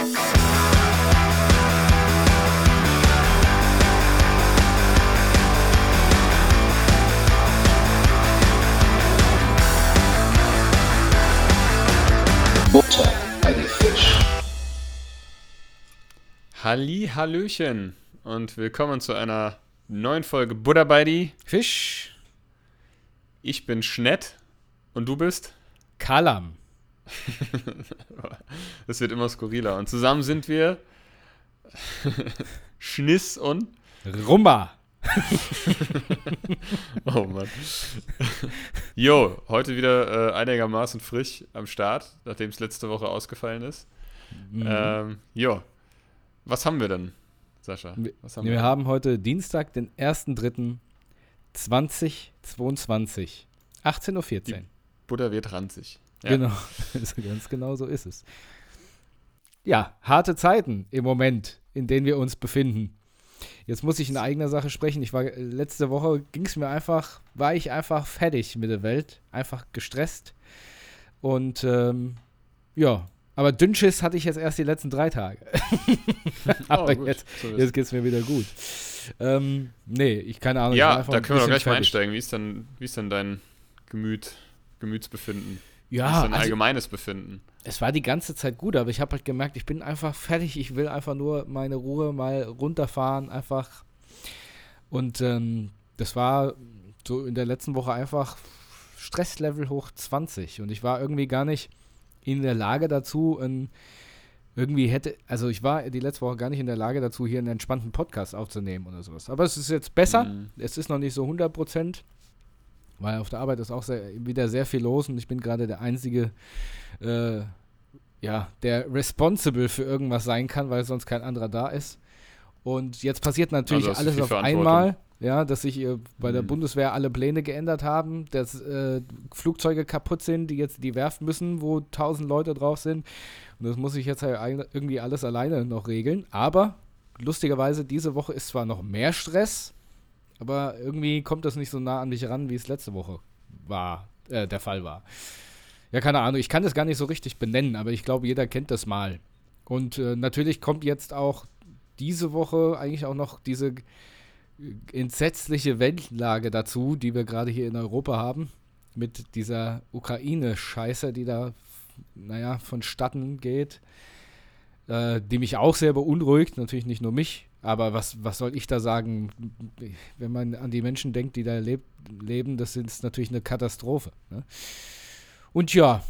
Butter bei die Fisch. Halli, Hallöchen und willkommen zu einer neuen Folge Buddha bei die. Fisch, Ich bin Schnett und du bist? Kalam. Das wird immer skurriler. Und zusammen sind wir Schniss und. Rumba. Oh Mann. Jo, heute wieder äh, einigermaßen frisch am Start, nachdem es letzte Woche ausgefallen ist. Mhm. Ähm, jo, was haben wir denn, Sascha? Haben Wir haben heute Dienstag, den 1.3.2022. 18.14 Uhr. Buddha wird ranzig. Ja. Genau. Also ganz genau so ist es. Ja, harte Zeiten im Moment, in denen wir uns befinden. Jetzt muss ich in eigener Sache sprechen. Ich war letzte Woche ging es mir einfach, war ich einfach fertig mit der Welt, einfach gestresst und ähm, ja, aber Dünnschiss hatte ich jetzt erst die letzten drei Tage. aber Oh, jetzt, jetzt geht es mir wieder gut. Ähm, nee, ich keine Ahnung. Ja, da können wir doch gleich mal fertig. einsteigen. Wie ist denn, wie ist denn dein Gemüt, Gemütsbefinden? Ja, dein also, allgemeines Befinden? es war die ganze Zeit gut, aber ich habe halt gemerkt, ich bin einfach fertig. Ich will einfach nur meine Ruhe mal runterfahren, einfach. Und ähm, das war so in der letzten Woche einfach Stresslevel hoch 20. Und ich war irgendwie gar nicht in der Lage dazu, ein, irgendwie hätte, also ich war die letzte Woche gar nicht in der Lage dazu, hier einen entspannten Podcast aufzunehmen oder sowas. Aber es ist jetzt besser. Mhm. Es ist noch nicht so 100 Prozent, weil auf der Arbeit ist auch sehr, wieder sehr viel los und ich bin gerade der einzige, äh, ja, der responsible für irgendwas sein kann, weil sonst kein anderer da ist. Und jetzt passiert natürlich Also alles auf einmal, ja, dass sich äh, bei der Mhm. Bundeswehr alle Pläne geändert haben, dass äh, Flugzeuge kaputt sind, die jetzt die werfen müssen, wo tausend Leute drauf sind. Und das muss ich jetzt halt irgendwie alles alleine noch regeln. Aber lustigerweise, diese Woche ist zwar noch mehr Stress, aber irgendwie kommt das nicht so nah an dich ran, wie es letzte Woche war, äh, der Fall war. Ja, keine Ahnung, ich kann das gar nicht so richtig benennen, aber ich glaube, jeder kennt das mal. Und äh, natürlich kommt jetzt auch diese Woche eigentlich auch noch diese entsetzliche Weltlage dazu, die wir gerade hier in Europa haben, mit dieser Ukraine-Scheiße, die da, naja, vonstatten geht, äh, die mich auch sehr beunruhigt, natürlich nicht nur mich, aber was, was soll ich da sagen, wenn man an die Menschen denkt, die da leb leben, das ist natürlich eine Katastrophe. Ne? Und ja,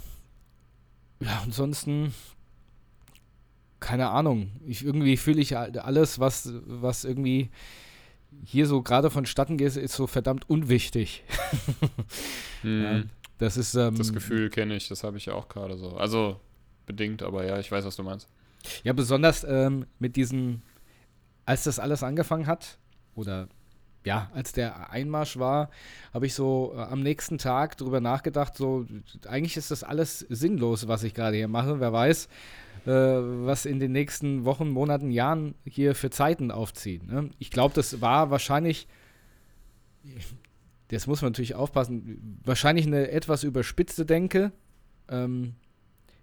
ja, ansonsten, keine Ahnung, ich, irgendwie fühle ich alles, was, was irgendwie hier so gerade vonstatten geht, ist so verdammt unwichtig. Mhm. Ja, das ist, ähm, Das Gefühl kenne ich, das habe ich ja auch gerade so. Also bedingt, aber ja, ich weiß, was du meinst. Ja, besonders ähm, mit diesen, als das alles angefangen hat, oder ja, als der Einmarsch war, habe ich so äh, am nächsten Tag drüber nachgedacht, so, eigentlich ist das alles sinnlos, was ich gerade hier mache. Wer weiß, äh, was in den nächsten Wochen, Monaten, Jahren hier für Zeiten aufziehen. Ne? Ich glaube, das war wahrscheinlich, das muss man natürlich aufpassen, wahrscheinlich eine etwas überspitzte Denke. Ähm,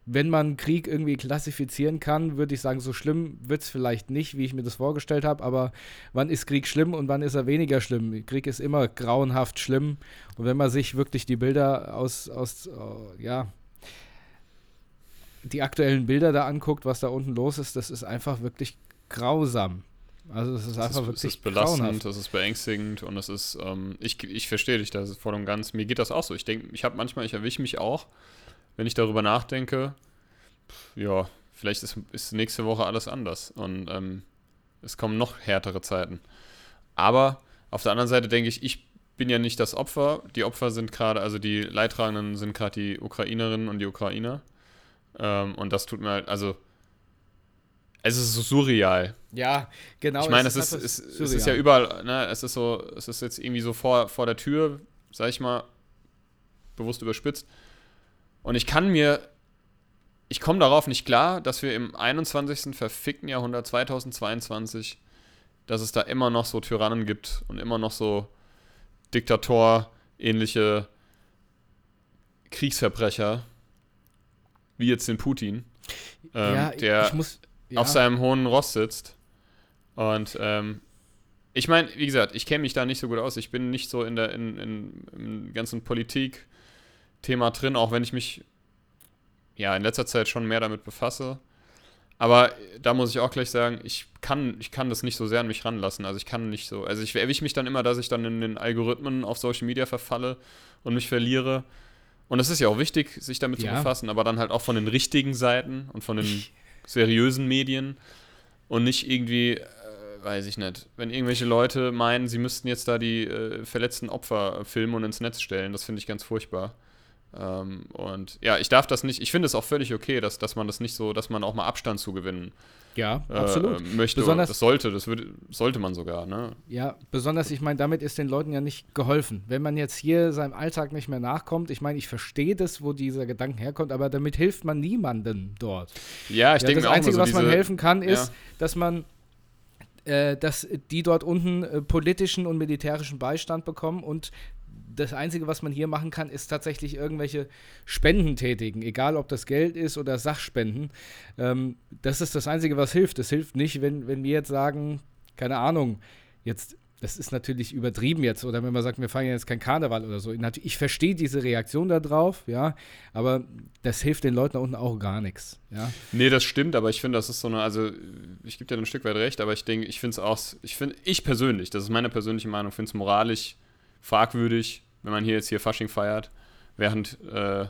wenn man Krieg irgendwie klassifizieren kann, würde ich sagen, so schlimm wird es vielleicht nicht, wie ich mir das vorgestellt habe, aber wann ist Krieg schlimm und wann ist er weniger schlimm? Krieg ist immer grauenhaft schlimm und wenn man sich wirklich die Bilder aus, aus äh, ja, die aktuellen Bilder da anguckt, was da unten los ist, das ist einfach wirklich grausam. Also es ist Es einfach ist, es wirklich ist belastend, grauenhaft. es ist beängstigend und es ist, ähm, ich, ich verstehe dich da voll und ganz. Mir geht das auch so. Ich denke, ich habe manchmal, ich erwische mich auch, wenn ich darüber nachdenke, pff, ja, vielleicht ist, ist nächste Woche alles anders und ähm, es kommen noch härtere Zeiten. Aber auf der anderen Seite denke ich, ich bin ja nicht das Opfer. Die Opfer sind gerade, also die Leidtragenden sind gerade die Ukrainerinnen und die Ukrainer. Ähm, und das tut mir halt, also, es ist so surreal. Ja, genau. Ich meine, es ist, es, es ist ja überall, ne, es ist so, es ist jetzt irgendwie so vor, vor der Tür, sag ich mal, bewusst überspitzt. Und ich kann mir, ich komme darauf nicht klar, dass wir im 21. verfickten Jahrhundert 2022, dass es da immer noch so Tyrannen gibt und immer noch so Diktator-ähnliche Kriegsverbrecher, wie jetzt den Putin, ähm, ja, der muss, ja. auf seinem hohen Ross sitzt. Und ähm, ich meine, wie gesagt, ich kenne mich da nicht so gut aus. Ich bin nicht so in der in, in, im ganzen Politik-Thema drin, auch wenn ich mich ja in letzter Zeit schon mehr damit befasse. Aber da muss ich auch gleich sagen, ich kann, ich kann das nicht so sehr an mich ranlassen. Also ich kann nicht so. Also ich erwische mich dann immer, dass ich dann in den Algorithmen auf Social Media verfalle und mich verliere. Und es ist ja auch wichtig, sich damit ja. zu befassen, aber dann halt auch von den richtigen Seiten und von den seriösen Medien und nicht irgendwie, äh, weiß ich nicht, wenn irgendwelche Leute meinen, sie müssten jetzt da die äh, verletzten Opfer filmen und ins Netz stellen. Das finde ich ganz furchtbar. Ähm, und ja, ich darf das nicht, ich finde es auch völlig okay, dass, dass man das nicht so, dass man auch mal Abstand zu gewinnen ja, äh, absolut. möchte. Besonders, das sollte, das würde, sollte man sogar, ne? Ja, besonders, ich meine, damit ist den Leuten ja nicht geholfen. Wenn man jetzt hier seinem Alltag nicht mehr nachkommt, ich meine, ich verstehe das, wo dieser Gedanke herkommt, aber damit hilft man niemandem dort. Ja, ich ja, denke Das Einzige, so was man helfen kann, ist, ja. dass man äh, dass die dort unten äh, politischen und militärischen Beistand bekommen und das Einzige, was man hier machen kann, ist tatsächlich irgendwelche Spenden tätigen, egal ob das Geld ist oder Sachspenden. Ähm, das ist das Einzige, was hilft. Es hilft nicht, wenn, wenn wir jetzt sagen, keine Ahnung, jetzt das ist natürlich übertrieben jetzt, oder wenn man sagt, wir feiern jetzt kein Karneval oder so. Ich verstehe diese Reaktion darauf, ja, aber das hilft den Leuten da unten auch gar nichts, ja. Nee, das stimmt, aber ich finde, das ist so eine, also ich gebe dir ein Stück weit recht, aber ich denke, ich finde es auch, ich finde, ich persönlich, das ist meine persönliche Meinung, finde es moralisch fragwürdig, wenn man hier jetzt hier Fasching feiert, während äh,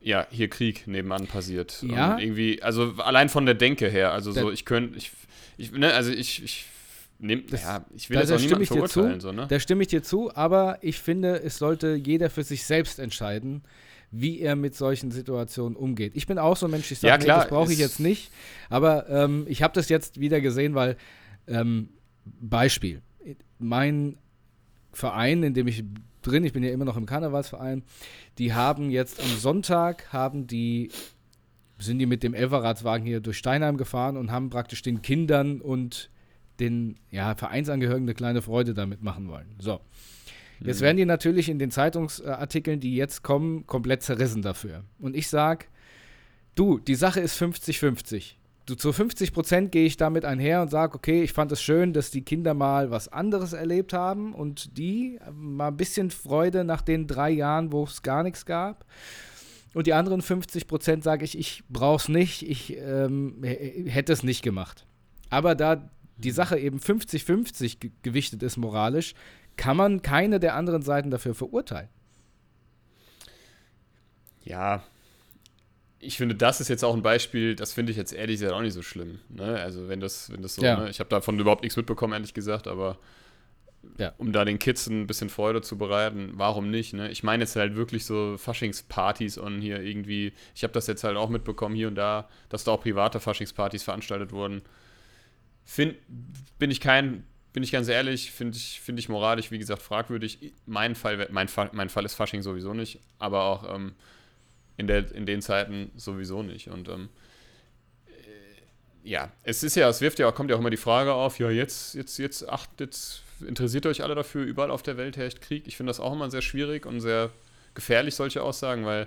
ja hier Krieg nebenan passiert. Ja. Und irgendwie, also allein von der Denke her, also so, ich könnte, ich, ich, ne, also ich, ich Nehm, das, ja, ich will da, jetzt auch niemanden verurteilen. Zu, so, ne? Da stimme ich dir zu, aber ich finde, es sollte jeder für sich selbst entscheiden, wie er mit solchen Situationen umgeht. Ich bin auch so ein Mensch, ich sage, ja, klar, nee, das brauche ich jetzt nicht. Aber ähm, ich habe das jetzt wieder gesehen, weil ähm, Beispiel, mein Verein, in dem ich drin, ich bin ja immer noch im Karnevalsverein, die haben jetzt am Sonntag, haben die, sind die mit dem Elferradswagen hier durch Steinheim gefahren und haben praktisch den Kindern und den ja, Vereinsangehörigen eine kleine Freude damit machen wollen. So. Jetzt mhm. werden die natürlich in den Zeitungsartikeln, die jetzt kommen, komplett zerrissen dafür. Und ich sage, du, die Sache ist 50-50 zu 50 Prozent gehe ich damit einher und sage, okay, ich fand es schön, dass die Kinder mal was anderes erlebt haben und die mal ein bisschen Freude nach den drei Jahren, wo es gar nichts gab. Und die anderen 50 Prozent sage ich, ich brauche es nicht, ich ähm, hätte es nicht gemacht. Aber da die Sache eben 50-50 gewichtet ist moralisch, kann man keine der anderen Seiten dafür verurteilen. Ja, ich finde, das ist jetzt auch ein Beispiel, das finde ich jetzt ehrlich gesagt auch nicht so schlimm. Ne? Also wenn das, wenn das so, ja. ne? ich habe davon überhaupt nichts mitbekommen, ehrlich gesagt, aber ja. um da den Kids ein bisschen Freude zu bereiten, warum nicht? Ne? Ich meine jetzt halt wirklich so Faschingspartys und hier irgendwie, ich habe das jetzt halt auch mitbekommen hier und da, dass da auch private Faschingspartys veranstaltet wurden. Find, bin ich kein, bin ich ganz ehrlich, finde ich, find ich moralisch, wie gesagt, fragwürdig. Mein Fall, mein, mein Fall ist Fasching sowieso nicht, aber auch ähm, in, der, in den Zeiten sowieso nicht. Und ähm, äh, ja, es ist ja, es wirft ja, kommt ja auch immer die Frage auf, ja, jetzt, jetzt, jetzt achtet, interessiert euch alle dafür, überall auf der Welt herrscht Krieg. Ich finde das auch immer sehr schwierig und sehr gefährlich, solche Aussagen, weil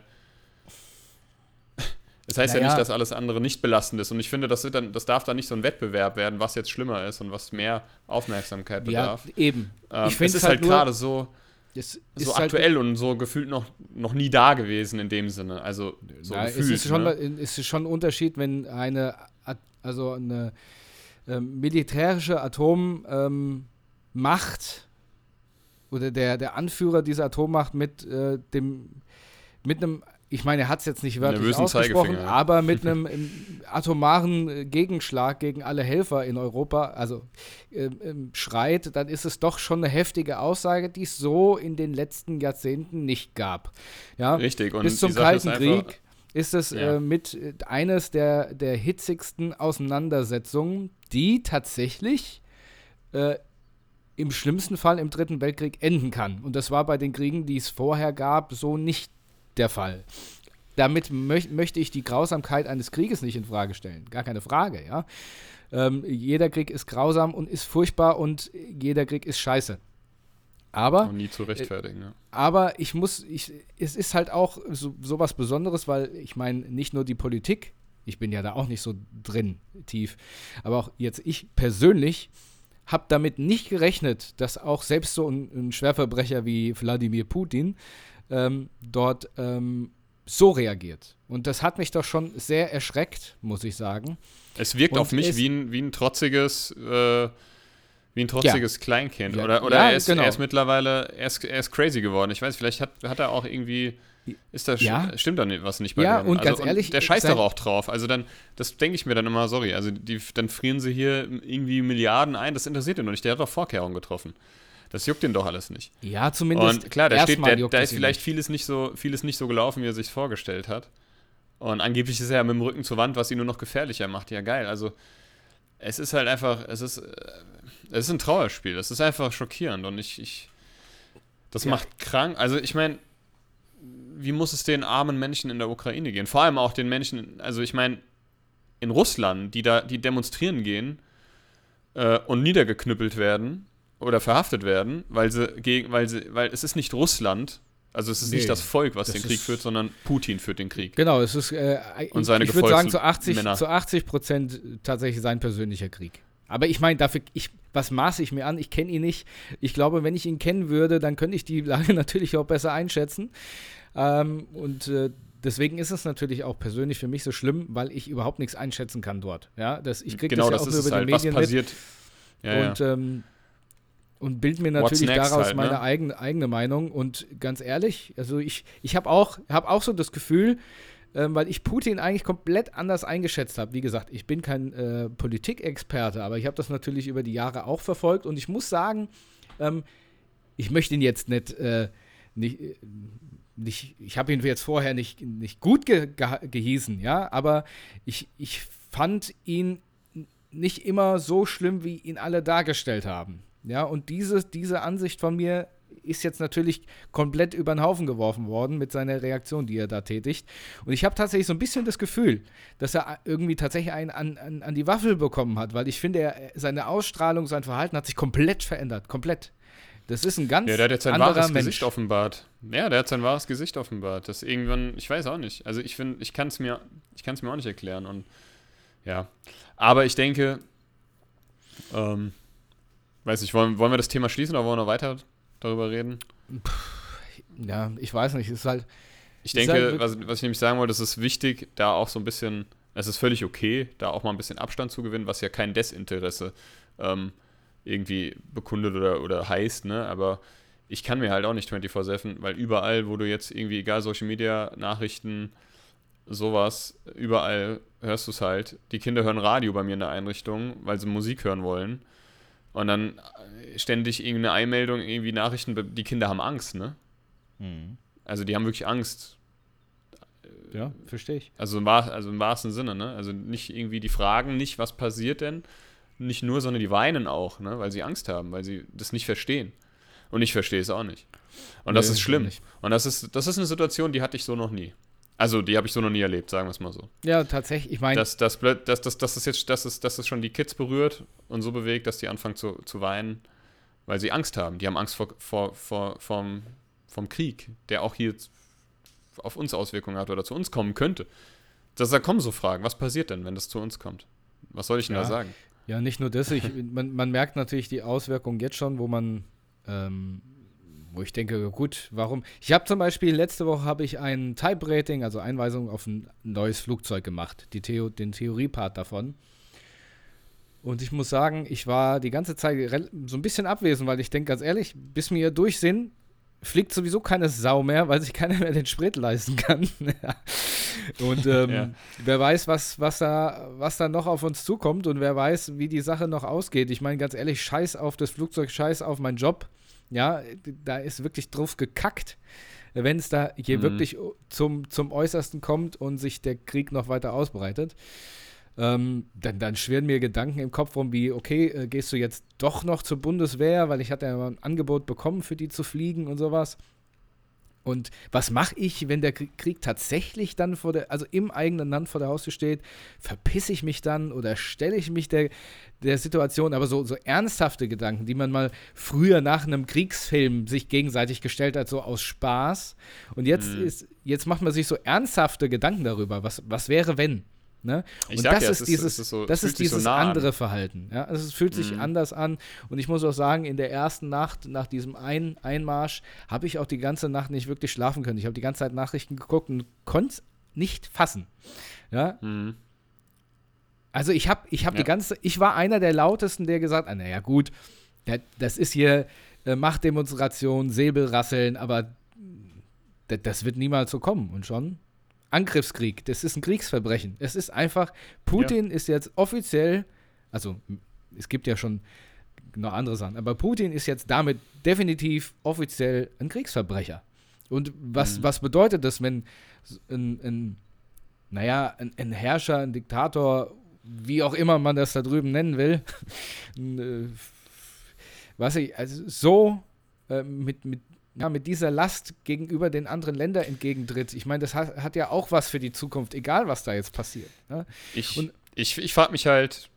es heißt naja. ja nicht, dass alles andere nicht belastend ist. Und ich finde, das, dann, das darf dann nicht so ein Wettbewerb werden, was jetzt schlimmer ist und was mehr Aufmerksamkeit bedarf. Ja, eben. Ähm, ich finde es ist halt, halt gerade so, das so halt aktuell halt, und so gefühlt noch, noch nie da gewesen in dem Sinne. Also so na, gefühlt. Es ist, schon, ne? es ist schon ein Unterschied, wenn eine, also eine ähm, militärische Atommacht ähm, oder der, der Anführer dieser Atommacht mit äh, dem mit einem ich meine, er hat es jetzt nicht wörtlich ausgesprochen, aber mit einem atomaren äh, Gegenschlag gegen alle Helfer in Europa, also äh, schreit, dann ist es doch schon eine heftige Aussage, die es so in den letzten Jahrzehnten nicht gab. Ja? Richtig. Und Bis zum Kalten Krieg ist es ja. äh, mit äh, eines der, der hitzigsten Auseinandersetzungen, die tatsächlich äh, im schlimmsten Fall im Dritten Weltkrieg enden kann. Und das war bei den Kriegen, die es vorher gab, so nicht der Fall. Damit möch möchte ich die Grausamkeit eines Krieges nicht in Frage stellen. Gar keine Frage, ja. Ähm, jeder Krieg ist grausam und ist furchtbar und jeder Krieg ist scheiße. Aber. Und nie zu rechtfertigen, äh, ja. Aber ich muss, ich, es ist halt auch so, so was Besonderes, weil ich meine, nicht nur die Politik, Ich bin ja da auch nicht so drin, tief. Aber auch jetzt ich persönlich habe damit nicht gerechnet, dass auch selbst so ein, ein Schwerverbrecher wie Wladimir Putin ähm, dort ähm, so reagiert. Und das hat mich doch schon sehr erschreckt, muss ich sagen. Es wirkt Und auf mich wie ein, wie ein trotziges, äh, wie ein trotziges Kleinkind. Ja. Oder, oder Ja, er, ist, genau. er ist mittlerweile, er ist, er ist crazy geworden. Ich weiß, vielleicht hat, hat er auch irgendwie, ist da, Ja. stimmt da was nicht bei Ja, dem. und ganz ehrlich, der scheißt doch auch drauf. Also dann, das denke ich mir dann immer, sorry, also die, dann frieren sie hier irgendwie Milliarden ein, das interessiert ihn doch nicht. Der hat doch Vorkehrungen getroffen. Das juckt ihn doch alles nicht. Ja, zumindest. Und klar, da steht, der, da ist vielleicht nicht. vieles nicht so, vieles nicht so gelaufen, wie er sich vorgestellt hat. Und angeblich ist er ja mit dem Rücken zur Wand, was ihn nur noch gefährlicher macht. Ja, geil. Also, es ist halt einfach, es ist, äh, es ist ein Trauerspiel. Es ist einfach schockierend und ich, ich das Ja. macht krank. Also, ich meine, wie muss es den armen Menschen in der Ukraine gehen? Vor allem auch den Menschen, also ich meine, in Russland, die da, die demonstrieren gehen äh, und niedergeknüppelt werden oder verhaftet werden, weil sie gegen, weil sie, weil es ist nicht Russland, also es ist Nee, nicht das Volk, was das den Krieg führt, sondern Putin führt den Krieg. Genau, es ist, äh, Und seine ich würde sagen, zu 80, Männer. zu 80 Prozent tatsächlich sein persönlicher Krieg. Aber ich meine, dafür, ich, was maße ich mir an? Ich kenne ihn nicht. Ich glaube, wenn ich ihn kennen würde, dann könnte ich die Lage natürlich auch besser einschätzen. Ähm, und äh, deswegen ist es natürlich auch persönlich für mich so schlimm, weil ich überhaupt nichts einschätzen kann dort. Ja, das, ich kriege genau, das ja das auch nur über die halt, was Medien mit. passiert. Ja, und, ja. ähm, und bild mir natürlich daraus halt, meine ne? eigene, eigene Meinung. Und ganz ehrlich, also ich, ich habe auch, hab auch so das Gefühl, ähm, weil ich Putin eigentlich komplett anders eingeschätzt habe. Wie gesagt, ich bin kein äh, Politikexperte, aber ich habe das natürlich über die Jahre auch verfolgt. Und ich muss sagen, ähm, ich möchte ihn jetzt nicht, äh, nicht, äh, nicht ich habe ihn jetzt vorher nicht, nicht gut ge ge gehießen, ja, aber ich, ich fand ihn nicht immer so schlimm, wie ihn alle dargestellt haben. Ja, und diese, diese Ansicht von mir ist jetzt natürlich komplett über den Haufen geworfen worden mit seiner Reaktion, die er da tätigt. Und ich habe tatsächlich so ein bisschen das Gefühl, dass er irgendwie tatsächlich einen an, an, an die Waffel bekommen hat, weil ich finde, er, seine Ausstrahlung, sein Verhalten hat sich komplett verändert. Komplett. Das ist ein ganz Ja, der hat jetzt sein wahres Mensch. Gesicht offenbart. Ja, der hat sein wahres Gesicht offenbart. Das irgendwann, ich weiß auch nicht. Also ich finde, ich kann es mir, ich kann es mir auch nicht erklären. Und ja. Aber ich denke, ähm, weiß ich, wollen, wollen wir das Thema schließen oder wollen wir noch weiter darüber reden? Ja, ich weiß nicht. Es ist halt. Ich denke, halt was, was ich nämlich sagen wollte, es ist wichtig, da auch so ein bisschen, es ist völlig okay, da auch mal ein bisschen Abstand zu gewinnen, was ja kein Desinteresse ähm, irgendwie bekundet oder, oder heißt, ne? Aber ich kann mir halt auch nicht 24-7, weil überall, wo du jetzt irgendwie, egal Social Media, Nachrichten, sowas, überall hörst du es halt. Die Kinder hören Radio bei mir in der Einrichtung, weil sie Musik hören wollen. Und dann äh, ständig irgendeine Einmeldung, irgendwie Nachrichten, die Kinder haben Angst, ne? Also die haben wirklich Angst. Ja, verstehe ich. Also im, also im wahrsten Sinne, ne? Also nicht irgendwie, die fragen nicht, was passiert denn? Nicht nur, sondern die weinen auch, ne? Weil sie Angst haben, weil sie das nicht verstehen. Und ich verstehe es auch nicht. Und das Nee, ist schlimm. Und das ist, das ist eine Situation, die hatte ich so noch nie. Also, die habe ich so noch nie erlebt, sagen wir es mal so. Ja, tatsächlich. Ich meine, Dass das, blöd- dass, dass, dass das jetzt, dass es, dass es schon die Kids berührt und so bewegt, dass die anfangen zu, zu weinen, weil sie Angst haben. Die haben Angst vor, vor, vor, vom, vom Krieg, der auch hier auf uns Auswirkungen hat oder zu uns kommen könnte. Dass da kommen so Fragen, was passiert denn, wenn das zu uns kommt? Was soll ich denn Ja. da sagen? Ja, nicht nur das. Ich, man, man merkt natürlich die Auswirkungen jetzt schon, wo man, ähm, wo ich denke, gut, warum? Ich habe zum Beispiel letzte Woche habe ich ein Type-Rating, also Einweisung auf ein neues Flugzeug gemacht, die Theo, den Theoriepart davon. Und ich muss sagen, ich war die ganze Zeit so ein bisschen abwesend, weil ich denke ganz ehrlich, bis wir durch sind, fliegt sowieso keine Sau mehr, weil sich keiner mehr den Sprit leisten kann. Und ähm, Ja. wer weiß, was, was, da, was da noch auf uns zukommt und wer weiß, wie die Sache noch ausgeht. Ich meine, ganz ehrlich, scheiß auf das Flugzeug, scheiß auf meinen Job. Ja, da ist wirklich drauf gekackt, wenn es da hier Mhm. wirklich zum, zum Äußersten kommt und sich der Krieg noch weiter ausbreitet. Ähm, dann, dann schwirren mir Gedanken im Kopf rum, wie, okay, äh, gehst du jetzt doch noch zur Bundeswehr, weil ich hatte ja mal ein Angebot bekommen, für die zu fliegen und sowas. Und was mache ich, wenn der Krieg, tatsächlich dann vor der, also im eigenen Land vor der Haustür steht? Verpiss ich mich dann oder stelle ich mich der, der Situation? Aber so, so ernsthafte Gedanken, die man mal früher nach einem Kriegsfilm sich gegenseitig gestellt hat, so aus Spaß. Und jetzt Mhm. ist, jetzt macht man sich so ernsthafte Gedanken darüber. Was, was wäre, wenn? Ne? Und das ja, ist es dieses, es ist so, das ist sich so dieses nah an. andere Verhalten. Ja? Also es fühlt sich Mhm. anders an. Und ich muss auch sagen, in der ersten Nacht nach diesem Ein Einmarsch habe ich auch die ganze Nacht nicht wirklich schlafen können. Ich habe die ganze Zeit Nachrichten geguckt und konnte es nicht fassen. Ja? Mhm. Also ich habe ich hab Ja. die ganze, ich war einer der lautesten, der gesagt hat, naja gut, das ist hier äh, Machtdemonstration, Säbelrasseln, aber das, das wird niemals so kommen. Und schon Angriffskrieg, das ist ein Kriegsverbrechen. Es ist einfach, Putin ist jetzt offiziell, also es gibt ja schon noch andere Sachen, aber Putin ist jetzt damit definitiv offiziell ein Kriegsverbrecher. Und was, Mhm. was bedeutet das, wenn ein, ein naja, ein, ein Herrscher, ein Diktator, wie auch immer man das da drüben nennen will, ein, äh, weiß ich, also so äh, mit, mit, ja, mit dieser Last gegenüber den anderen Ländern entgegentritt. Ich meine, das hat, hat ja auch was für die Zukunft, egal was da jetzt passiert. Ne? Ich, Und- ich, ich frage mich halt,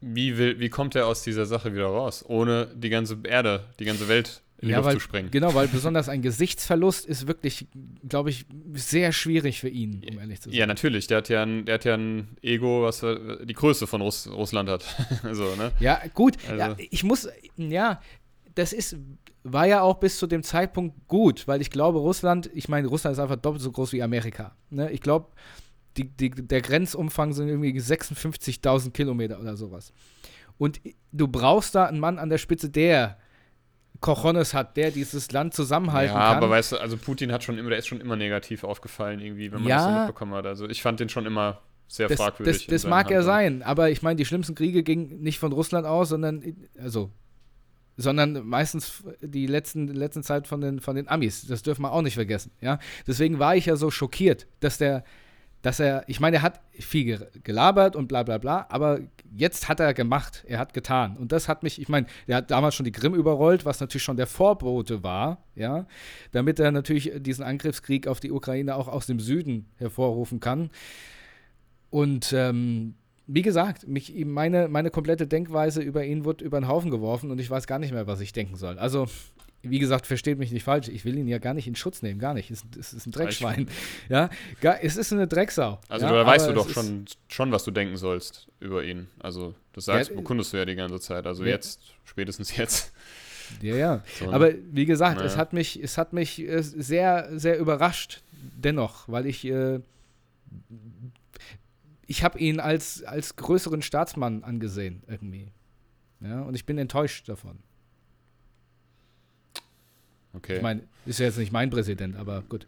wie, will, wie kommt er aus dieser Sache wieder raus, ohne die ganze Erde, die ganze Welt in die Ja, Luft weil, zu sprengen? genau, weil besonders ein Gesichtsverlust ist wirklich, glaube ich, sehr schwierig für ihn, um ehrlich zu sein. Ja, natürlich. Der hat ja ein, der hat ja ein Ego, was die Größe von Russ, Russland hat. also, ne? Ja, gut. Also- Ja, ich muss, ja, das ist, war ja auch bis zu dem Zeitpunkt gut, weil ich glaube, Russland, ich meine, Russland ist einfach doppelt so groß wie Amerika. Ne? Ich glaube, die, die, der Grenzumfang sind irgendwie 56.000 Kilometer oder sowas. Und du brauchst da einen Mann an der Spitze, der Cojones hat, der dieses Land zusammenhalten ja, kann. aber weißt du, also Putin hat schon immer, der ist schon immer negativ aufgefallen, irgendwie, wenn man Ja. das so mitbekommen hat. Also ich fand den schon immer sehr das, fragwürdig. das, das mag ja Handlungen. sein, aber ich meine, die schlimmsten Kriege gingen nicht von Russland aus, sondern also sondern meistens die letzten, letzten Zeit von den, von den Amis. Das dürfen wir auch nicht vergessen. Ja? Deswegen war ich ja so schockiert, dass der, dass er, ich meine, er hat viel ge- gelabert und bla bla bla, aber jetzt hat er gemacht, er hat getan. Und das hat mich, ich meine, er hat damals schon die Krim überrollt, was natürlich schon der Vorbote war, ja, damit er natürlich diesen Angriffskrieg auf die Ukraine auch aus dem Süden hervorrufen kann. Und ähm, wie gesagt, mich, meine, meine komplette Denkweise über ihn wird über den Haufen geworfen und ich weiß gar nicht mehr, was ich denken soll. Also, wie gesagt, versteht mich nicht falsch. Ich will ihn ja gar nicht in Schutz nehmen, gar nicht. Es, es ist ein Dreckschwein. Ja, es ist eine Drecksau. Also ja, da weißt du doch es schon, schon, was du denken sollst über ihn. Also das sagst, Ja, äh, bekundest du ja die ganze Zeit. Also ja. jetzt, spätestens jetzt. Ja, ja. So, ne? Aber wie gesagt, es Naja. hat mich, es hat mich äh, sehr, sehr überrascht, dennoch, weil ich, äh, ich habe ihn als, als größeren Staatsmann angesehen, irgendwie. Ja, und ich bin enttäuscht davon. okay. Ich meine, ist ja jetzt nicht mein Präsident, aber gut.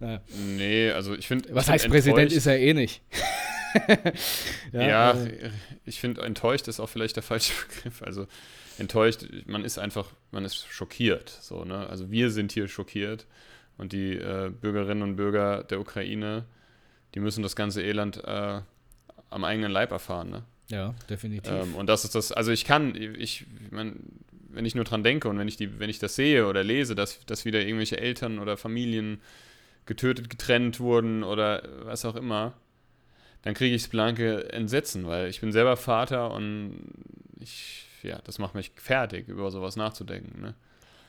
Naja. nee, also ich finde. Was ich heißt find Präsident ist er eh nicht. Ja, äh, ich finde, enttäuscht ist auch vielleicht der falsche Begriff. Also enttäuscht, man ist einfach, man ist schockiert. So, ne? Also wir sind hier schockiert und die äh, Bürgerinnen und Bürger der Ukraine, die müssen das ganze Elend äh, am eigenen Leib erfahren. Ne? ja, definitiv. Ähm, und das ist das, also ich kann, ich, ich mein, wenn ich nur dran denke und wenn ich die, wenn ich das sehe oder lese, dass, dass wieder irgendwelche Eltern oder Familien getötet, getrennt wurden oder was auch immer, dann kriege ich das blanke Entsetzen, weil ich bin selber Vater und ich, ja, das macht mich fertig, über sowas nachzudenken. Ne?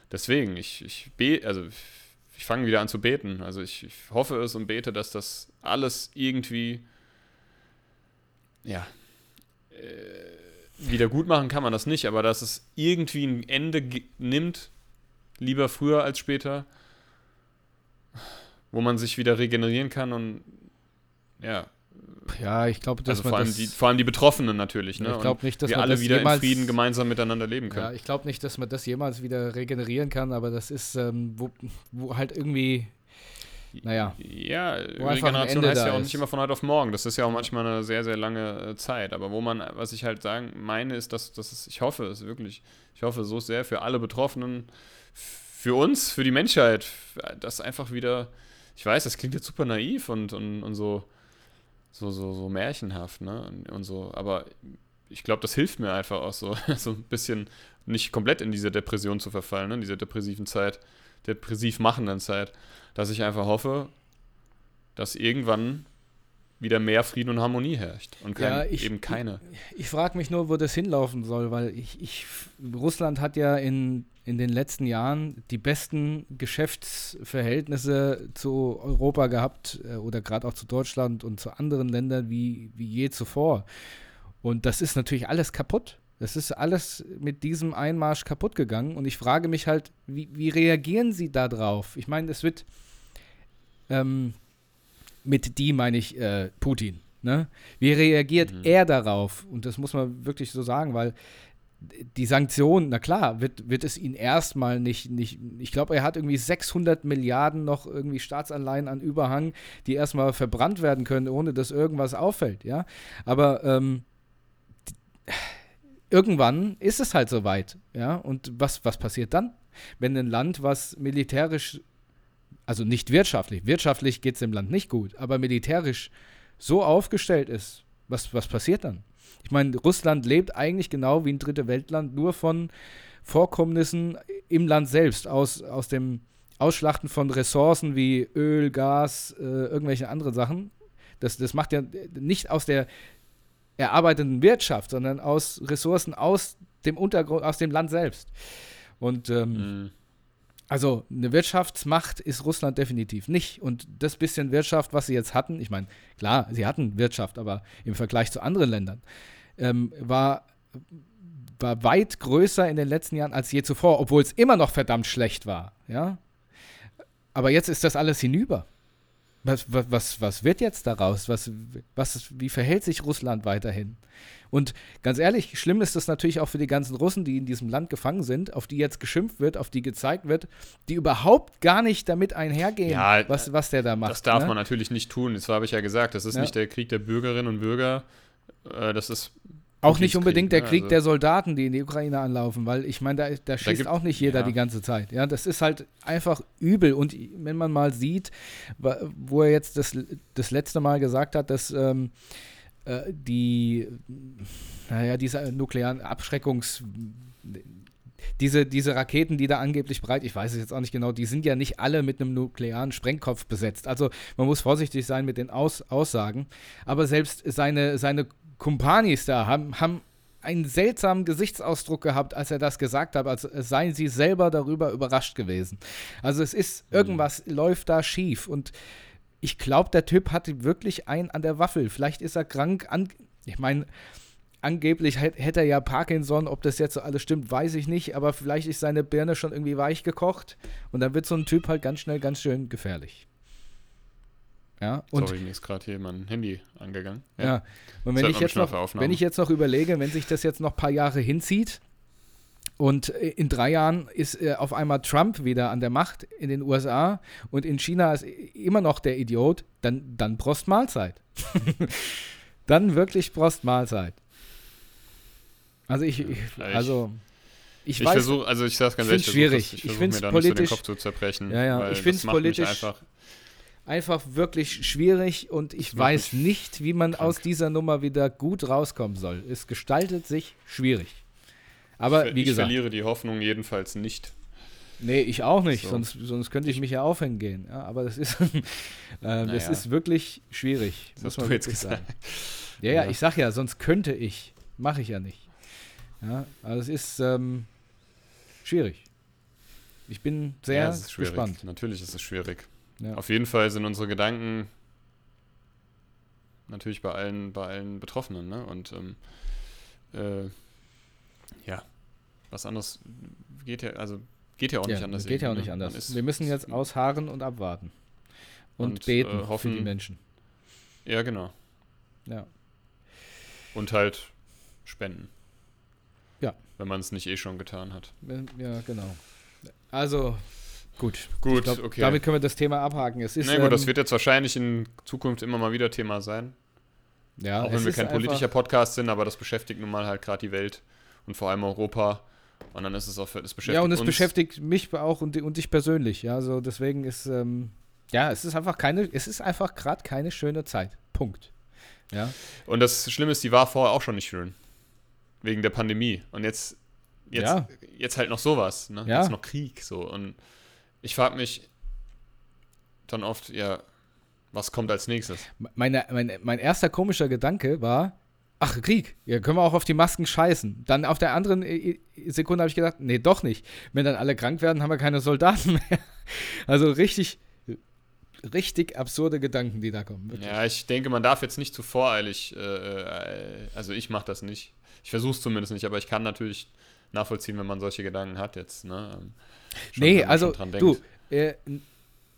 Deswegen, ich, ich be, also ich fange wieder an zu beten. Also ich, ich hoffe es und bete, dass das alles irgendwie, ja, äh, wieder gut machen kann man das nicht, aber dass es irgendwie ein Ende nimmt, lieber früher als später, wo man sich wieder regenerieren kann und ja, ja, ich glaube, dass also vor allem, das, die, vor allem die Betroffenen natürlich, ne? ich glaube nicht, dass wir man alle das wieder jemals, in Frieden gemeinsam miteinander leben Ja, können. ich glaube nicht, dass man das jemals wieder regenerieren kann, aber das ist, ähm, wo, wo halt irgendwie, naja, Ja, Regeneration heißt ja auch ist. nicht immer von heute auf morgen. Das ist ja auch manchmal eine sehr, sehr lange äh, Zeit. Aber wo man, was ich halt sagen meine, ist, dass, dass es, ich hoffe es wirklich, ich hoffe so sehr für alle Betroffenen, für uns, für die Menschheit, dass einfach wieder, ich weiß, das klingt jetzt super naiv und, und, und so, so, so, so märchenhaft, ne? Und, so, aber ich glaube, das hilft mir einfach auch so, so ein bisschen nicht komplett in diese Depression zu verfallen, ne? in diese depressiven Zeit, depressiv machenden Zeit, dass ich einfach hoffe, dass irgendwann wieder mehr Frieden und Harmonie herrscht und kein, Ja, ich- eben keine. Ich frage mich nur, wo das hinlaufen soll, weil ich, ich Russland hat ja in, in den letzten Jahren die besten Geschäftsverhältnisse zu Europa gehabt äh, oder gerade auch zu Deutschland und zu anderen Ländern wie, wie je zuvor. Und das ist natürlich alles kaputt. Das ist alles mit diesem Einmarsch kaputt gegangen. Und ich frage mich halt, wie, wie reagieren sie da drauf? Ich meine, es wird ähm, mit die meine ich äh, Putin. Ne? Wie reagiert Mhm. er darauf? Und das muss man wirklich so sagen, weil die Sanktionen, na klar, wird, wird es ihn erstmal nicht, nicht ich glaube, er hat irgendwie 600 Milliarden noch irgendwie Staatsanleihen an Überhang, die erstmal verbrannt werden können, ohne dass irgendwas auffällt, ja. Aber ähm, irgendwann ist es halt soweit, ja. Und was, was passiert dann? Wenn ein Land, was militärisch, also nicht wirtschaftlich, wirtschaftlich geht es dem Land nicht gut, aber militärisch so aufgestellt ist, was, was passiert dann? Ich meine, Russland lebt eigentlich genau wie ein dritte Weltland nur von Vorkommnissen im Land selbst, aus, aus dem Ausschlachten von Ressourcen wie Öl, Gas, äh, irgendwelche anderen Sachen. Das, das macht ja nicht aus der erarbeiteten Wirtschaft, sondern aus Ressourcen aus dem Untergrund, aus dem Land selbst. Und ähm, Mhm. Also eine Wirtschaftsmacht ist Russland definitiv nicht. Und das bisschen Wirtschaft, was sie jetzt hatten, ich meine, klar, sie hatten Wirtschaft, aber im Vergleich zu anderen Ländern, ähm, war, war weit größer in den letzten Jahren als je zuvor, obwohl es immer noch verdammt schlecht war. Ja? Aber jetzt ist das alles hinüber. Was, was, was, wird jetzt daraus? Was, was, wie verhält sich Russland weiterhin? Und ganz ehrlich, schlimm ist das natürlich auch für die ganzen Russen, die in diesem Land gefangen sind, auf die jetzt geschimpft wird, auf die gezeigt wird, die überhaupt gar nicht damit einhergehen, Ja, was, was der da macht. Das darf ne? man natürlich nicht tun. Das habe ich ja gesagt. Das ist Ja. nicht der Krieg der Bürgerinnen und Bürger. Äh, das ist Auch nicht unbedingt der? Krieg Also- der Soldaten, die in die Ukraine anlaufen, weil ich meine, da, da schießt gibt- auch nicht jeder ja. die ganze Zeit. Ja, das ist halt einfach übel. Und wenn man mal sieht, wo er jetzt das, das letzte Mal gesagt hat, dass ähm, äh, die, naja, diese nuklearen Abschreckungs diese, diese Raketen, die da angeblich bereit, ich weiß es jetzt auch nicht genau, die sind ja nicht alle mit einem nuklearen Sprengkopf besetzt. Also man muss vorsichtig sein mit den Aus Aussagen. Aber selbst seine, seine Kumpanis da haben, haben einen seltsamen Gesichtsausdruck gehabt, als er das gesagt hat, als seien sie selber darüber überrascht gewesen. Also es ist, irgendwas läuft da schief und ich glaube, der Typ hatte wirklich einen an der Waffel. Vielleicht ist er krank an. Ich meine, angeblich hätt- hätte er ja Parkinson. Ob das jetzt so alles stimmt, weiß ich nicht. Aber vielleicht ist seine Birne schon irgendwie weich gekocht. Und dann wird so ein Typ halt ganz schnell ganz schön gefährlich. Ja, und Sorry, mir ist gerade hier mein Handy angegangen. ja. Und wenn Zeigt ich, jetzt noch, wenn ich jetzt noch überlege, wenn sich das jetzt noch ein paar Jahre hinzieht und äh, in drei Jahren ist äh, auf einmal Trump wieder an der Macht in den USA und in China ist immer noch der Idiot, dann, dann Prost Mahlzeit. dann wirklich Prost Mahlzeit. Also ich, ich Ja, ich- also ich, Ich weiß, versuche, also ich sage ganz ich ehrlich, schwierig. Ich mir da nicht so den politisch- Kopf zu zerbrechen. Ja, ja, ich macht mich politisch einfach, einfach wirklich schwierig und ich weiß nicht, wie man krank. aus dieser Nummer wieder gut rauskommen soll. Es gestaltet sich schwierig. Aber ich, wie ich gesagt, verliere die Hoffnung jedenfalls nicht. nee, ich auch nicht, So. sonst, sonst könnte ich mich ja aufhängen gehen. Ja, aber das ist, äh, das Naja. ist wirklich schwierig. Das muss hast man du jetzt gesagt. sagen. Ja, ja, Ja. ich sag ja, sonst könnte ich. Mache ich ja nicht. Ja, also es ist ähm, schwierig. Ich bin sehr ja, es ist schwierig. gespannt. Natürlich ist es schwierig. Ja. Auf jeden Fall sind unsere Gedanken natürlich bei allen, bei allen Betroffenen, ne? Und ähm, äh, ja, was anderes geht ja, also geht ja auch nicht ja, anders. das geht ja auch nicht ne? Man anders. Wir müssen jetzt ausharren und abwarten. Und, Und, beten äh, für hoffen- die Menschen. Ja, genau. Ja. Und halt spenden. Ja. Wenn man es nicht eh schon getan hat. Ja, genau. Also, gut. Gut, glaub, okay. Damit können wir das Thema abhaken. Es ist, Na gut, das ähm, wird jetzt wahrscheinlich in Zukunft immer mal wieder Thema sein. ja, auch wenn wir kein politischer Podcast sind, aber das beschäftigt nun mal halt gerade die Welt und vor allem Europa. Und dann ist es auch, für- das beschäftigt Ja, und es uns. beschäftigt mich auch und, und dich persönlich. Ja, so deswegen ist, ähm, ja, es ist einfach keine, es ist einfach gerade keine schöne Zeit. Punkt. Ja. Und das Schlimme ist, die war vorher auch schon nicht schön. Wegen der Pandemie. Und jetzt, jetzt, Ja. jetzt halt noch sowas. Ne? Ja. Jetzt noch Krieg. So. Und ich frage mich dann oft, ja, Was kommt als nächstes? Meine, mein, mein erster komischer Gedanke war, ach, Krieg, ja, können wir auch auf die Masken scheißen. Dann auf der anderen äh, Sekunde habe ich gedacht, nee, doch nicht. Wenn dann alle krank werden, haben wir keine Soldaten mehr. Also richtig, richtig absurde Gedanken, die da kommen. Wirklich. Ja, ich denke, man darf jetzt nicht zu voreilig, äh, äh also ich mache das nicht. Ich versuche es zumindest nicht, aber ich kann natürlich nachvollziehen, wenn man solche Gedanken hat jetzt. Ne? Ähm, schon, nee, also du, äh,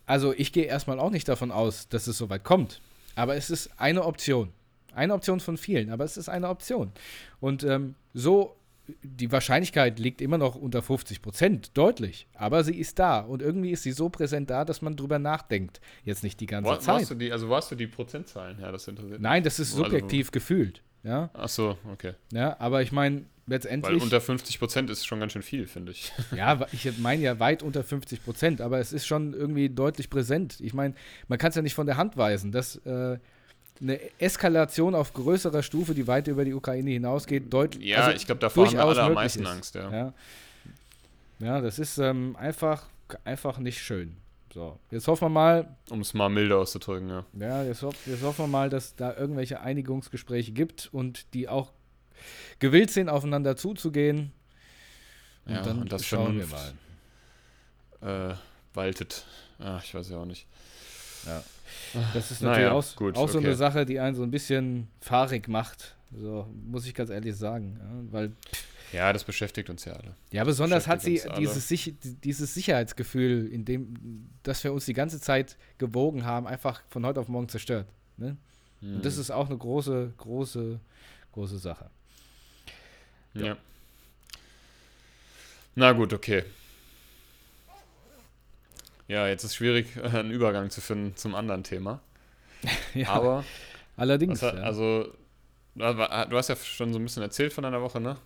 also ich gehe erstmal auch nicht davon aus, dass es so weit kommt. Aber es ist eine Option. Eine Option von vielen, aber es ist eine Option. Und ähm, so, die Wahrscheinlichkeit liegt immer noch unter 50 Prozent, deutlich. Aber sie ist da. Und irgendwie ist sie so präsent da, dass man drüber nachdenkt. Jetzt nicht die ganze wo, Zeit. Wo hast du die, also wo hast du die Prozentzahlen? Ja, das interessiert Nein, das ist subjektiv also, gefühlt. Ja? Ach so, okay. Ja, aber ich meine, letztendlich. Weil unter 50 Prozent ist schon ganz schön viel, finde ich. Ja, ich meine ja weit unter 50 Prozent, aber es ist schon irgendwie deutlich präsent. Ich meine, man kann es ja nicht von der Hand weisen, dass äh, eine Eskalation auf größerer Stufe, die weit über die Ukraine hinausgeht, deutlich. Ja, also ich glaube, davor haben wir alle am meisten ist. Angst, ja. ja. Ja, das ist ähm, einfach, einfach nicht schön. So, jetzt hoffen wir mal. Um es mal milder auszudrücken, ja. Ja, jetzt, ho jetzt hoffen wir mal, dass da irgendwelche Einigungsgespräche gibt und die auch gewillt sind, aufeinander zuzugehen. Und ja, dann und das schauen wir mal. Äh, waltet. Ach, ich weiß ja auch nicht. Ja. Das ist natürlich naja, auch, gut, auch, so okay. eine Sache, die einen so ein bisschen fahrig macht. So, muss ich ganz ehrlich sagen. Ja, weil. Ja, das beschäftigt uns ja alle. Ja, besonders hat sie dieses, dieses Sicherheitsgefühl, in dem, das wir uns die ganze Zeit gewogen haben, einfach von heute auf morgen zerstört. Ne? Mhm. Und das hm. ist auch eine große, große, große Sache. Ja. ja. Na gut, okay. Ja, jetzt ist schwierig, einen Übergang zu finden zum anderen Thema. ja, Aber. Allerdings. Hat, ja. Also, du hast ja schon so ein bisschen erzählt von deiner Woche, ne?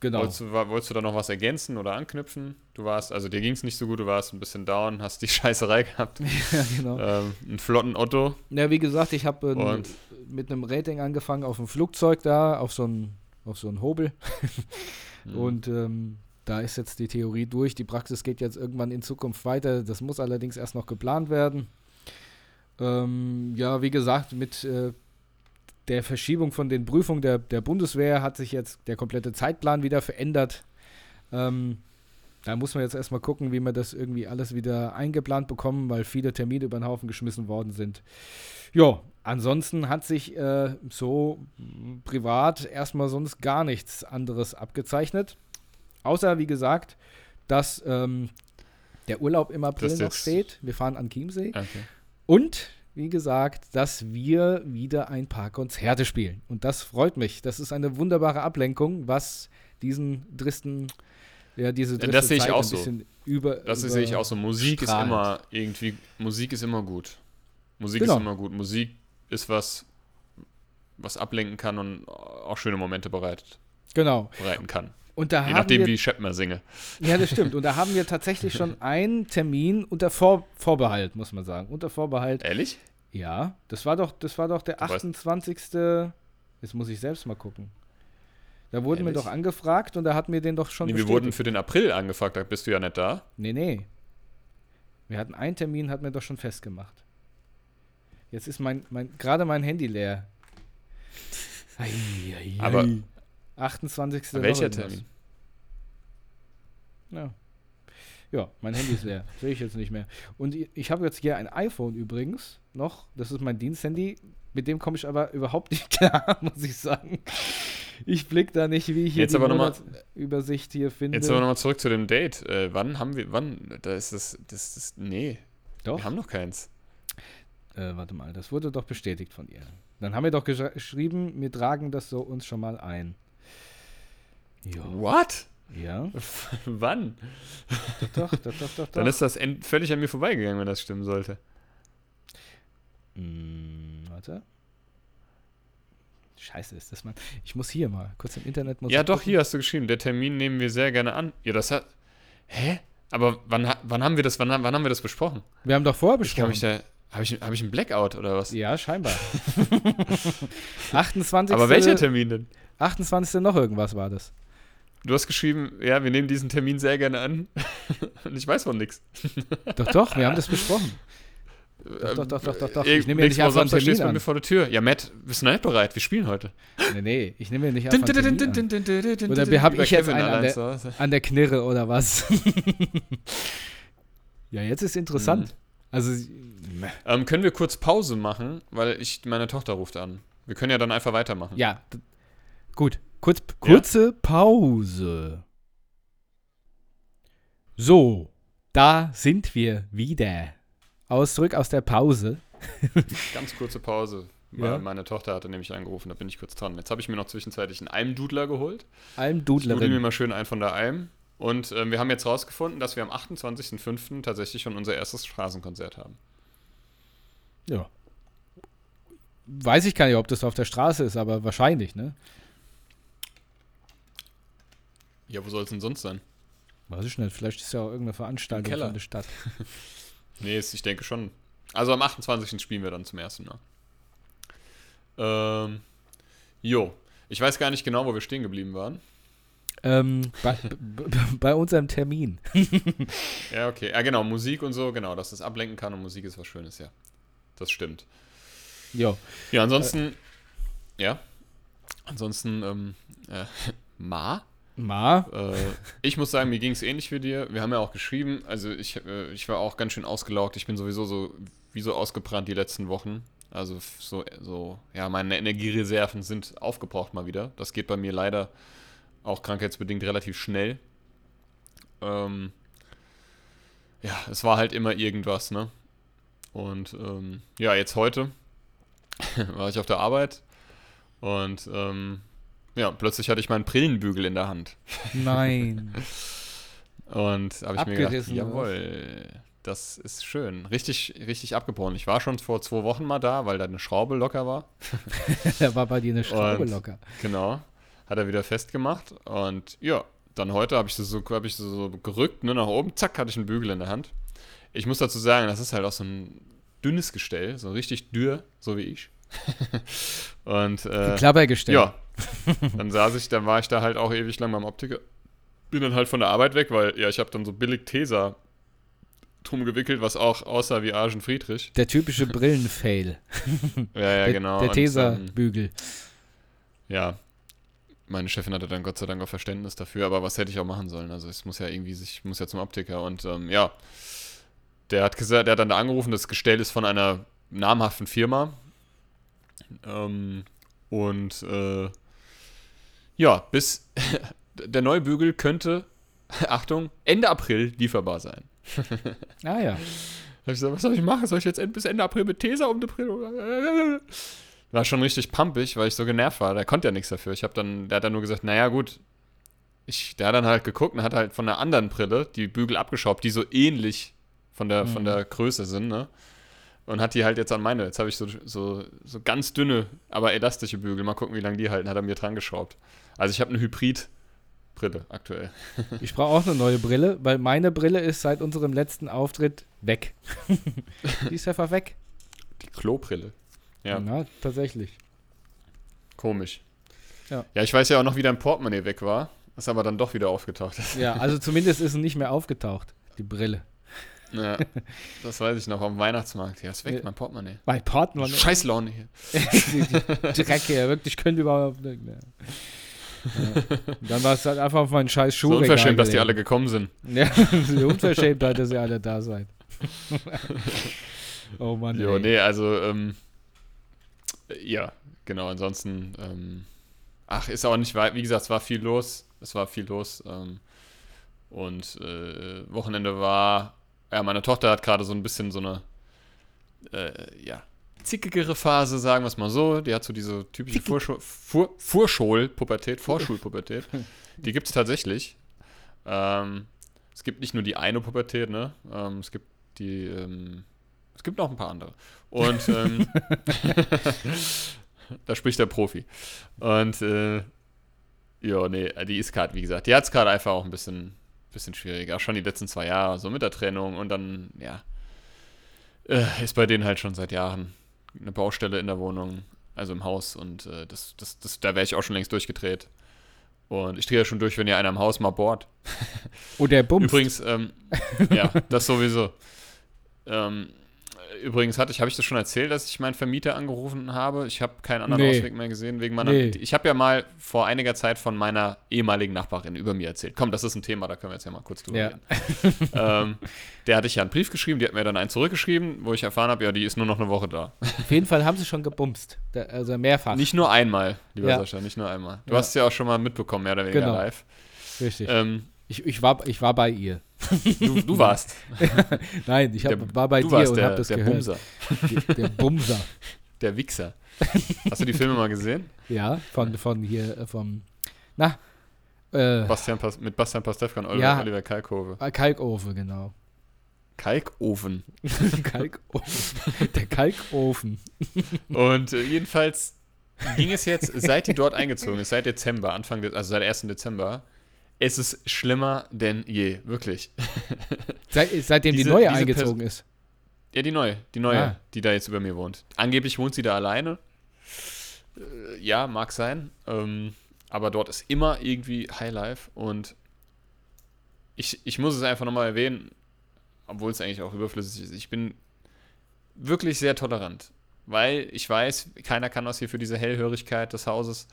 Genau. Wolltest du, wolltest du da noch was ergänzen oder anknüpfen? Du warst, also dir ging es nicht so gut, du warst ein bisschen down, hast die Scheißerei gehabt. ja, genau. Ähm, einen flotten Otto. Ja, wie gesagt, ich habe äh, mit einem Rating angefangen auf dem Flugzeug da, auf so ein auf so einen Hobel. mhm. Und ähm, da ist jetzt die Theorie durch. Die Praxis geht jetzt irgendwann in Zukunft weiter. Das muss allerdings erst noch geplant werden. Ähm, ja, wie gesagt, mit äh, der Verschiebung von den Prüfungen der, der Bundeswehr hat sich jetzt der komplette Zeitplan wieder verändert. Ähm, da muss man jetzt erstmal gucken, wie wir das irgendwie alles wieder eingeplant bekommen, weil viele Termine über den Haufen geschmissen worden sind. Ja, ansonsten hat sich äh, so privat erstmal sonst gar nichts anderes abgezeichnet. Außer, wie gesagt, dass ähm, der Urlaub im April noch steht. Wir fahren an Chiemsee. Okay. Und, wie gesagt, dass wir wieder ein paar Konzerte spielen. Und das freut mich. Das ist eine wunderbare Ablenkung, was diesen dristen ja, diese das sehe ich auch so. Über, das über sehe ich auch so. Musik strahlt. ist immer irgendwie, Musik ist immer gut. Musik genau. ist immer gut. Musik ist was, was ablenken kann und auch schöne Momente bereitet. Genau. Bereiten kann. Und da Je nachdem, wir, wie Shepmer singe. Ja, das stimmt. Und da haben wir tatsächlich schon einen Termin unter Vor Vorbehalt, muss man sagen. Unter Vorbehalt. Ehrlich? Ja, das war doch, das war doch der du 28. Weißt. Jetzt muss ich selbst mal gucken. Da wurden Ehrlich? wir doch angefragt und da hatten wir den doch schon Nee, wir wurden für den April angefragt, da bist du ja nicht da. Nee, nee. Wir hatten einen Termin, hatten wir doch schon festgemacht. Jetzt ist mein, mein gerade mein Handy leer. Ei, ei, aber 28. Aber welcher Termin? Ja. Ja, mein Handy ist leer. Sehe ich jetzt nicht mehr. Und ich habe jetzt hier ein iPhone übrigens noch. Das ist mein Diensthandy. Mit dem komme ich aber überhaupt nicht klar, muss ich sagen. Ich blicke da nicht, wie ich hier jetzt die aber Übersicht hier finde. Jetzt aber nochmal zurück zu dem Date. Äh, wann haben wir, wann, da ist das, das, das, nee. Doch. Wir haben noch keins. Äh, warte mal, das wurde doch bestätigt von ihr. Dann haben wir doch geschrieben, wir tragen das so uns schon mal ein. Jo. What? Ja. Wann? Doch, doch, doch, doch, doch. Dann ist das völlig an mir vorbeigegangen, wenn das stimmen sollte. Hm, warte. Scheiße ist das, Mann. Ich muss hier mal kurz im Internet. ja, doch, hier hast du geschrieben. Der Termin nehmen wir sehr gerne an. Ja, das hat. Hä? Aber wann, wann haben wir das, wann, wann haben wir das besprochen? Wir haben doch vorher besprochen. Ich, habe ich, hab ich einen Blackout oder was? Ja, scheinbar. 28. Aber welcher Termin denn? 28. noch irgendwas war das. Du hast geschrieben, ja, wir nehmen diesen Termin sehr gerne an. Und ich weiß von nichts. Doch, doch, wir haben das besprochen. Doch, doch, doch, doch, doch, doch. Äh, Ich nehme ja nicht einfach einen Termin an. mir vor der Tür. Ja, Matt, bist du nicht bereit? Wir spielen heute. Nee, nee, ich nehme ja nicht einfach einen Termin an. Oder Oder hab ich jetzt einen an der- An der Knirre oder was? ja, jetzt ist interessant. Also, Ähm, können wir kurz Pause machen, weil ich meine Tochter ruft an. Wir können ja dann einfach weitermachen. ja, gut. Kurz, kurze Pause. So, da sind wir wieder. Aus, zurück aus der Pause. Ganz kurze Pause. Ja. meine Tochter hatte nämlich angerufen, da bin ich kurz dran. Jetzt habe ich mir noch zwischenzeitlich einen Almdudler geholt. Alm Ich mir mal schön ein von der Alm. Und ähm, wir haben jetzt rausgefunden, dass wir am 28.05. tatsächlich schon unser erstes Straßenkonzert haben. Ja. Weiß ich gar nicht, ob das auf der Straße ist, aber wahrscheinlich, ne? Ja, wo soll es denn sonst sein? Weiß ich nicht. Vielleicht ist ja auch irgendeine Veranstaltung von der Stadt. Nee, ich denke schon. Also am 28. spielen wir dann zum ersten Mal. Ähm, jo. Ich weiß gar nicht genau, wo wir stehen geblieben waren. Ähm, bei, bei unserem Termin. Ja, okay. Ja, genau. Musik und so, genau, dass das ablenken kann und Musik ist was Schönes, ja. Das stimmt. Jo. Ja, ansonsten, ja. Ansonsten, ähm, äh, Ma? Ma, Äh, ich muss sagen, mir ging es ähnlich wie dir. Wir haben ja auch geschrieben, also ich, äh, ich war auch ganz schön ausgelaugt. Ich bin sowieso so, wie so ausgebrannt die letzten Wochen. Also so, so, ja, meine Energiereserven sind aufgebraucht mal wieder. Das geht bei mir leider auch krankheitsbedingt relativ schnell. Ähm, ja, es war halt immer irgendwas, ne? Und ähm, ja, jetzt heute war ich auf der Arbeit und ähm, ja, plötzlich hatte ich meinen Brillenbügel in der Hand. nein. Und habe ich mir gedacht, jawohl, das ist schön. Richtig, richtig abgebrochen. Ich war schon vor zwei Wochen mal da, weil da eine Schraube locker war. da war bei dir eine Schraube Und- locker. Genau. Hat er wieder festgemacht. Und ja, dann heute habe ich sie so, hab ich so gerückt, ne, nach oben, zack, hatte ich einen Bügel in der Hand. Ich muss dazu sagen, das ist halt auch so ein dünnes Gestell, so richtig dürr, so wie ich. Und äh, Klappergestell. ja, dann saß ich, dann war ich da halt auch ewig lang beim Optiker. Bin dann halt von der Arbeit weg, weil ja, ich habe dann so billig Tesa drum gewickelt, was auch aussah wie Arjen Friedrich. Der typische Brillenfail. Ja, ja, der, genau. Der Tesa-Bügel. ja, meine Chefin hatte dann Gott sei Dank auch Verständnis dafür, aber was hätte ich auch machen sollen? Also es muss ja irgendwie sich, ich muss ja zum Optiker und ähm, ja, der hat gesagt, der hat dann da angerufen, das Gestell ist von einer namhaften Firma. Ähm, und äh, ja, bis der neue Bügel könnte, Achtung, Ende April lieferbar sein. Ah ja. Hab ich gesagt, was soll ich machen? Soll ich jetzt bis Ende April mit Tesa um die Brille? War schon richtig pumpig, weil ich so genervt war. Der konnte ja nichts dafür. Ich habe dann, der hat dann nur gesagt, naja gut. Ich, der hat dann halt geguckt und hat halt von einer anderen Brille die Bügel abgeschraubt, die so ähnlich von der, von Mhm. der Größe sind, ne? Und hat die halt jetzt an meine. Jetzt habe ich so, so, so ganz dünne, aber elastische Bügel. Mal gucken, wie lange die halten. Hat er mir dran geschraubt. Also ich habe eine Hybrid-Brille aktuell. Ich brauche auch eine neue Brille, weil meine Brille ist seit unserem letzten Auftritt weg. Die ist einfach weg. Die Klobrille. Ja. Na, tatsächlich. Komisch. Ja. Ja, ich weiß ja auch noch, wie dein Portemonnaie weg war. Ist aber dann doch wieder aufgetaucht. Ja, also zumindest ist sie nicht mehr aufgetaucht, die Brille. ja, das weiß ich noch am Weihnachtsmarkt. Ja, ist weg, Ja. mein Portemonnaie. Bei Portemonnaie. Scheiß Laune hier. Drecke, ja, wirklich, könnte überhaupt nicht mehr. Ja. Dann war es halt einfach auf meinen scheiß So Schuh. unverschämt, dass die alle gekommen sind. Ja, so unverschämt, halt, dass ihr alle da seid. oh Mann. Jo, ey. nee, also, ähm, ja, genau, ansonsten, ähm, ach, ist auch nicht weit, wie gesagt, es war viel los, es war viel los, ähm, und, äh, Wochenende war, ja, meine Tochter hat gerade so ein bisschen so eine, äh, ja, zickigere Phase, sagen wir es mal so, die hat so diese typische Vorschul Vor Vorschulpubertät, Vorschulpubertät, die gibt es tatsächlich, ähm, es gibt nicht nur die eine Pubertät, ne, ähm, es gibt die, ähm, es gibt noch ein paar andere. Und ähm, da spricht der Profi. Und äh, ja, nee, die ist gerade, wie gesagt, die hat es gerade einfach auch ein bisschen, bisschen schwieriger. Schon die letzten zwei Jahre, so mit der Trennung und dann, ja, äh, ist bei denen halt schon seit Jahren eine Baustelle in der Wohnung, also im Haus. Und äh, das, das, das, da wäre ich auch schon längst durchgedreht. Und ich drehe ja schon durch, wenn ihr einer im Haus mal bohrt. Oh, der Bums. Übrigens, ähm, ja, das sowieso. Ähm, übrigens hatte ich, habe ich das schon erzählt, dass ich meinen Vermieter angerufen habe? Ich habe keinen anderen Nee. Ausweg mehr gesehen wegen meiner. Nee. Ich habe ja mal vor einiger Zeit von meiner ehemaligen Nachbarin über mir erzählt. Komm, das ist ein Thema, da können wir jetzt ja mal kurz drüber Ja. reden. ähm, der hatte ich ja einen Brief geschrieben, die hat mir dann einen zurückgeschrieben, wo ich erfahren habe, ja, die ist nur noch eine Woche da. Auf jeden Fall haben sie schon gebumst. Da, also mehrfach. Nicht nur einmal, lieber Ja. Sascha, nicht nur einmal. Du Ja. hast es ja auch schon mal mitbekommen, mehr oder weniger Genau. live. Richtig. Ähm, Ich, ich, war, ich war bei ihr. Du, du warst. Nein, ich hab, Der- war bei du dir warst und der, hab das der gehört. Bumser, Die- Der Bumser. der Wichser. Hast du die Filme mal gesehen? Ja, von, von hier, äh, vom, na, äh, Bastian Pas mit Bastian Pastewka und Oliver, Ja. Oliver Kalkofe. Kalkofen, genau. Kalkofen. Kalkofen. Der Kalkofen. Und äh, jedenfalls ging es jetzt, seit die dort eingezogen ist, seit Dezember, Anfang, De also seit 1. Dezember, es ist schlimmer denn je, wirklich. Seit, seitdem Diese- die neue eingezogen ist. Ja, die neue, die neue, Ah. die da jetzt über mir wohnt. Angeblich wohnt sie da alleine. Äh, ja, mag sein. Ähm, aber dort ist immer irgendwie Highlife und ich, ich muss es einfach nochmal erwähnen, obwohl es eigentlich auch überflüssig ist. Ich bin wirklich sehr tolerant, weil ich weiß, keiner kann was hier für diese Hellhörigkeit des Hauses.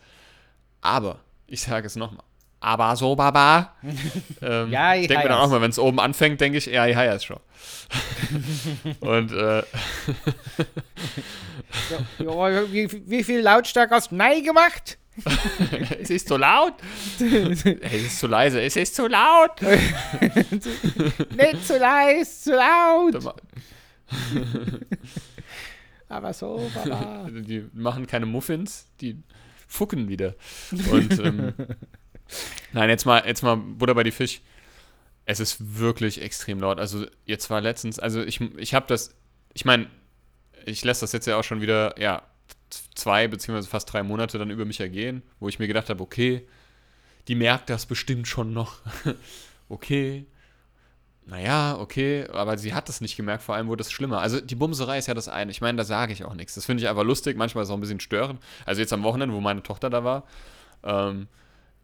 Aber, ich sage es nochmal, aber so, Baba. ähm, Ja, ich denke mir dann auch mal, wenn es oben anfängt, denke ich, ja, ja, ja, ist schon. Und äh, Ja, wie, wie viel Lautstärke hast du Nein gemacht? es ist zu laut. es ist zu leise. Es ist zu laut. Nicht zu leise, zu laut. Aber so, Baba. Die machen keine Muffins, die fucken wieder. Und ähm, nein, jetzt mal, jetzt mal Butter bei die Fisch. Es ist wirklich extrem laut. Also jetzt war letztens, also ich, ich habe das, ich meine, ich lasse das jetzt ja auch schon wieder, ja, zwei beziehungsweise fast drei Monate dann über mich ergehen, wo ich mir gedacht habe, okay, die merkt das bestimmt schon noch. okay. Naja, okay, aber sie hat das nicht gemerkt, vor allem wurde es schlimmer. Also die Bumserei ist ja das eine. Ich meine, da sage ich auch nichts. Das finde ich einfach lustig, manchmal ist es auch ein bisschen störend. Also jetzt am Wochenende, wo meine Tochter da war, ähm,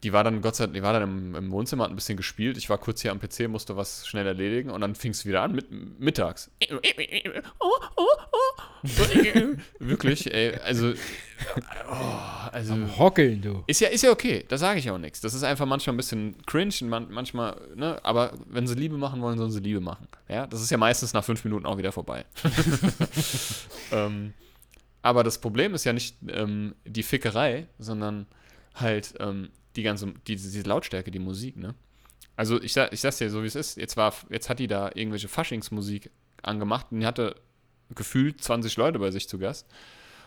die war dann, Gott sei Dank, die war dann im, im Wohnzimmer, hat ein bisschen gespielt. Ich war kurz hier am PC, musste was schnell erledigen und dann fing es wieder an, mit, mittags. Wirklich, ey, also, oh, also, Am Hockeln, du. ist ja, ist ja okay, da sage ich auch nichts. Das ist einfach manchmal ein bisschen cringe und man, manchmal, ne, aber wenn sie Liebe machen wollen, sollen sie Liebe machen. Ja, das ist ja meistens nach fünf Minuten auch wieder vorbei. ähm, aber das Problem ist ja nicht ähm, die Fickerei, sondern halt ähm, die ganze, die, diese Lautstärke, die Musik, ne? Also ich, ich sag's dir so, wie es ist. Jetzt, war, jetzt hat die da irgendwelche Faschingsmusik angemacht und die hatte gefühlt 20 Leute bei sich zu Gast.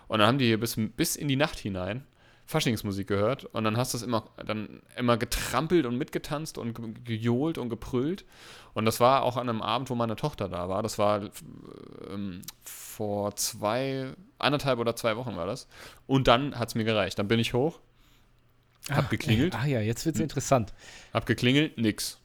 Und dann haben die hier bis, bis in die Nacht hinein Faschingsmusik gehört und dann hast du es immer, dann immer getrampelt und mitgetanzt und ge- gejohlt und gebrüllt. Und das war auch an einem Abend, wo meine Tochter da war. Das war ähm, vor zwei, anderthalb oder zwei Wochen war das. Und dann hat es mir gereicht. Dann bin ich hoch, hab geklingelt, Ah ja, jetzt Hm. wird's interessant. hab geklingelt, nix.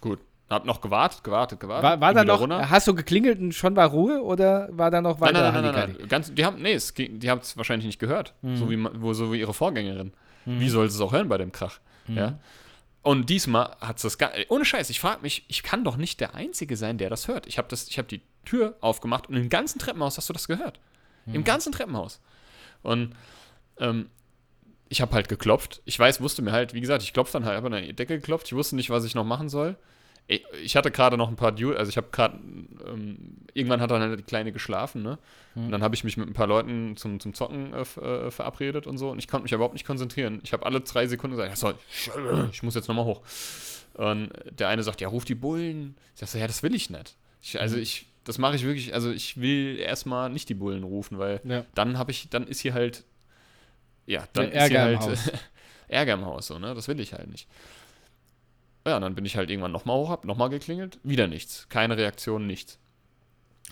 Gut. Hab noch gewartet, gewartet, gewartet. War, war da noch, runter. hast du geklingelt und schon war Ruhe oder war da noch Nein, weiter nein, nein, nein, Halligalli? nein. Ganz, die haben, nee, es die haben es wahrscheinlich nicht gehört. Mhm. So, wie, wo, so wie ihre Vorgängerin. Wie soll sie es auch hören bei dem Krach? Mhm. Ja. Und diesmal hat es das gar, ohne Scheiß, ich frage mich, ich kann doch nicht der Einzige sein, der das hört. Ich habe hab die Tür aufgemacht und im ganzen Treppenhaus hast du das gehört. Mhm. Im ganzen Treppenhaus. Und ähm, ich habe halt geklopft. Ich weiß, wusste mir halt, wie gesagt, ich klopfe dann halt, habe an die Decke geklopft. Ich wusste nicht, was ich noch machen soll. Ich, hatte gerade noch ein paar Duel, also ich habe gerade, ähm, irgendwann hat dann halt die Kleine geschlafen, ne? Und dann habe ich mich mit ein paar Leuten zum, zum Zocken äh, äh, verabredet und so und ich konnte mich überhaupt nicht konzentrieren. Ich habe alle drei Sekunden gesagt, sorry, ich muss jetzt nochmal hoch. Und der eine sagt, ja, ruf die Bullen. Ich sag so, ja, das will ich nicht. Ich, also ich, das mache ich wirklich, also ich will erstmal nicht die Bullen rufen, weil Ja. dann habe ich, dann ist hier halt, ja, dann ist Ärger im halt Haus. Ärger im Haus, so, ne? Das will ich halt nicht. Ja, und dann bin ich halt irgendwann nochmal hoch, hab nochmal geklingelt, wieder nichts. Keine Reaktion, nichts.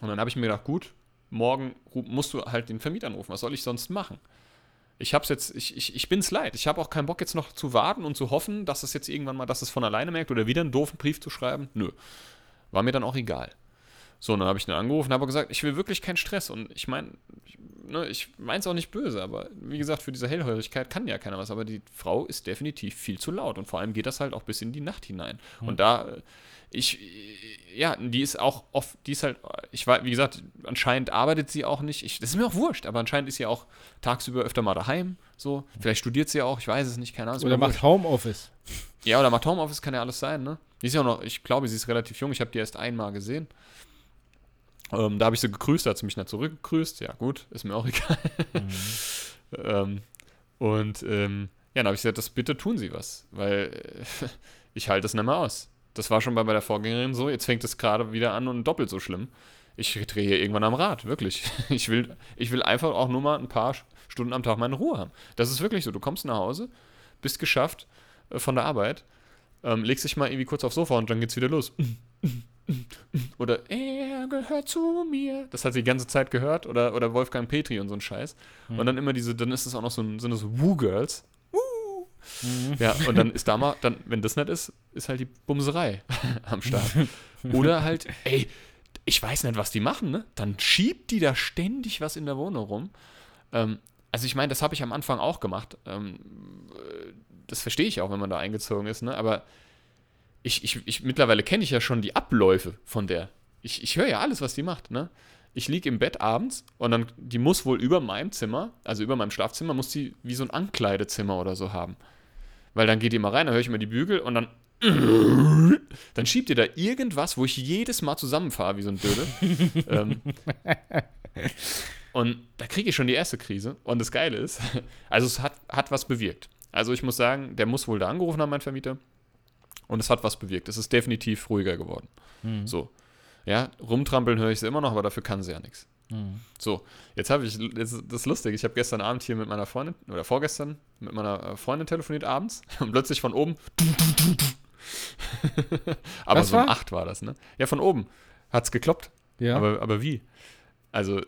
Und dann habe ich mir gedacht, gut, morgen musst du halt den Vermieter anrufen. Was soll ich sonst machen? Ich hab's jetzt, ich, ich, ich bin's leid. Ich habe auch keinen Bock jetzt noch zu warten und zu hoffen, dass es jetzt irgendwann mal, dass es von alleine merkt oder wieder einen doofen Brief zu schreiben. Nö. War mir dann auch egal. So, dann habe ich ihn angerufen habe gesagt, ich will wirklich keinen Stress. Und ich meine, ich, ne, ich meine es auch nicht böse, aber wie gesagt, für diese Hellhörigkeit kann ja keiner was. Aber die Frau ist definitiv viel zu laut. Und vor allem geht das halt auch bis in die Nacht hinein. Hm. Und da, äh, ich, ja, die ist auch oft, die ist halt, ich war, wie gesagt, anscheinend arbeitet sie auch nicht. Ich, das ist mir auch wurscht, aber anscheinend ist sie auch tagsüber öfter mal daheim. So, vielleicht studiert sie auch, ich weiß es nicht, keine Ahnung. Oder macht wurscht. Homeoffice. Ja, oder macht Homeoffice, kann ja alles sein, ne? Die ist ja auch noch, ich glaube, sie ist relativ jung, ich habe die erst einmal gesehen. Ähm, da habe ich sie gegrüßt, da hat sie mich nicht zurückgegrüßt. Ja, gut, ist mir auch egal. ähm, und ähm, ja, dann habe ich gesagt, das bitte tun Sie was, weil äh, ich halte es nicht mehr aus. Das war schon bei, bei der Vorgängerin so, jetzt fängt es gerade wieder an und doppelt so schlimm. Ich drehe hier irgendwann am Rad, wirklich. Ich will, ich will einfach auch nur mal ein paar Stunden am Tag meine Ruhe haben. Das ist wirklich so. Du kommst nach Hause, bist geschafft äh, von der Arbeit, ähm, legst dich mal irgendwie kurz aufs Sofa und dann geht's wieder los. Oder er gehört zu mir. Das hat sie die ganze Zeit gehört. Oder, oder Wolfgang Petri und so ein Scheiß. Und dann immer diese, dann ist es auch noch so ein, sind so Woo-Girls. Woo. Ja, und dann ist da mal, dann, wenn das nicht ist, ist halt die Bumserei am Start. Oder halt, ey, ich weiß nicht, was die machen, ne? Dann schiebt die da ständig was in der Wohnung rum. Ähm, also ich meine, das habe ich am Anfang auch gemacht. Ähm, äh, das verstehe ich auch, wenn man da eingezogen ist, ne? Aber ich, ich, ich mittlerweile kenne ich ja schon die Abläufe von der. Ich, ich höre ja alles, was die macht, ne? Ich liege im Bett abends und dann, die muss wohl über meinem Zimmer, also über meinem Schlafzimmer, muss die wie so ein Ankleidezimmer oder so haben. Weil dann geht die mal rein, dann höre ich immer die Bügel und dann dann schiebt ihr da irgendwas, wo ich jedes Mal zusammenfahre wie so ein Dödel. ähm, und da kriege ich schon die erste Krise. Und das Geile ist, also es hat, hat was bewirkt. Also ich muss sagen, der muss wohl da angerufen haben, mein Vermieter. Und es hat was bewirkt. Es ist definitiv ruhiger geworden. Mhm. So. Ja, rumtrampeln höre ich sie immer noch, aber dafür kann sie ja nichts. Mhm. So, jetzt habe ich, jetzt, das ist lustig, ich habe gestern Abend hier mit meiner Freundin, oder vorgestern, mit meiner äh, Freundin telefoniert abends und plötzlich von oben. aber Was so um war? 8 war das, ne? Ja, von oben hat es gekloppt. Ja. Aber, aber wie? Also,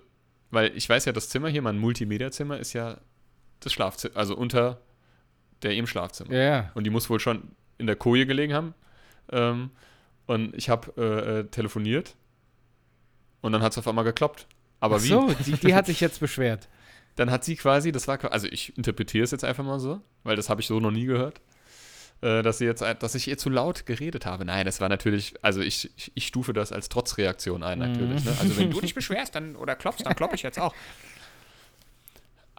weil ich weiß ja, das Zimmer hier, mein Multimedia-Zimmer, ist ja das Schlafzimmer, also unter der im Schlafzimmer. ja, ja. Und die muss wohl schon in der Koje gelegen haben. Ähm, und ich habe äh, äh, telefoniert und dann hat es auf einmal gekloppt. Aber Ach wie? so, die, die hat sich jetzt beschwert. Dann hat sie quasi, das war, also ich interpretiere es jetzt einfach mal so, weil das habe ich so noch nie gehört, äh, dass sie jetzt, dass ich ihr zu laut geredet habe. Nein, das war natürlich, also ich, ich, ich stufe das als Trotzreaktion ein natürlich. Ne? Also wenn du dich beschwerst dann oder klopfst, dann klopp ich jetzt auch.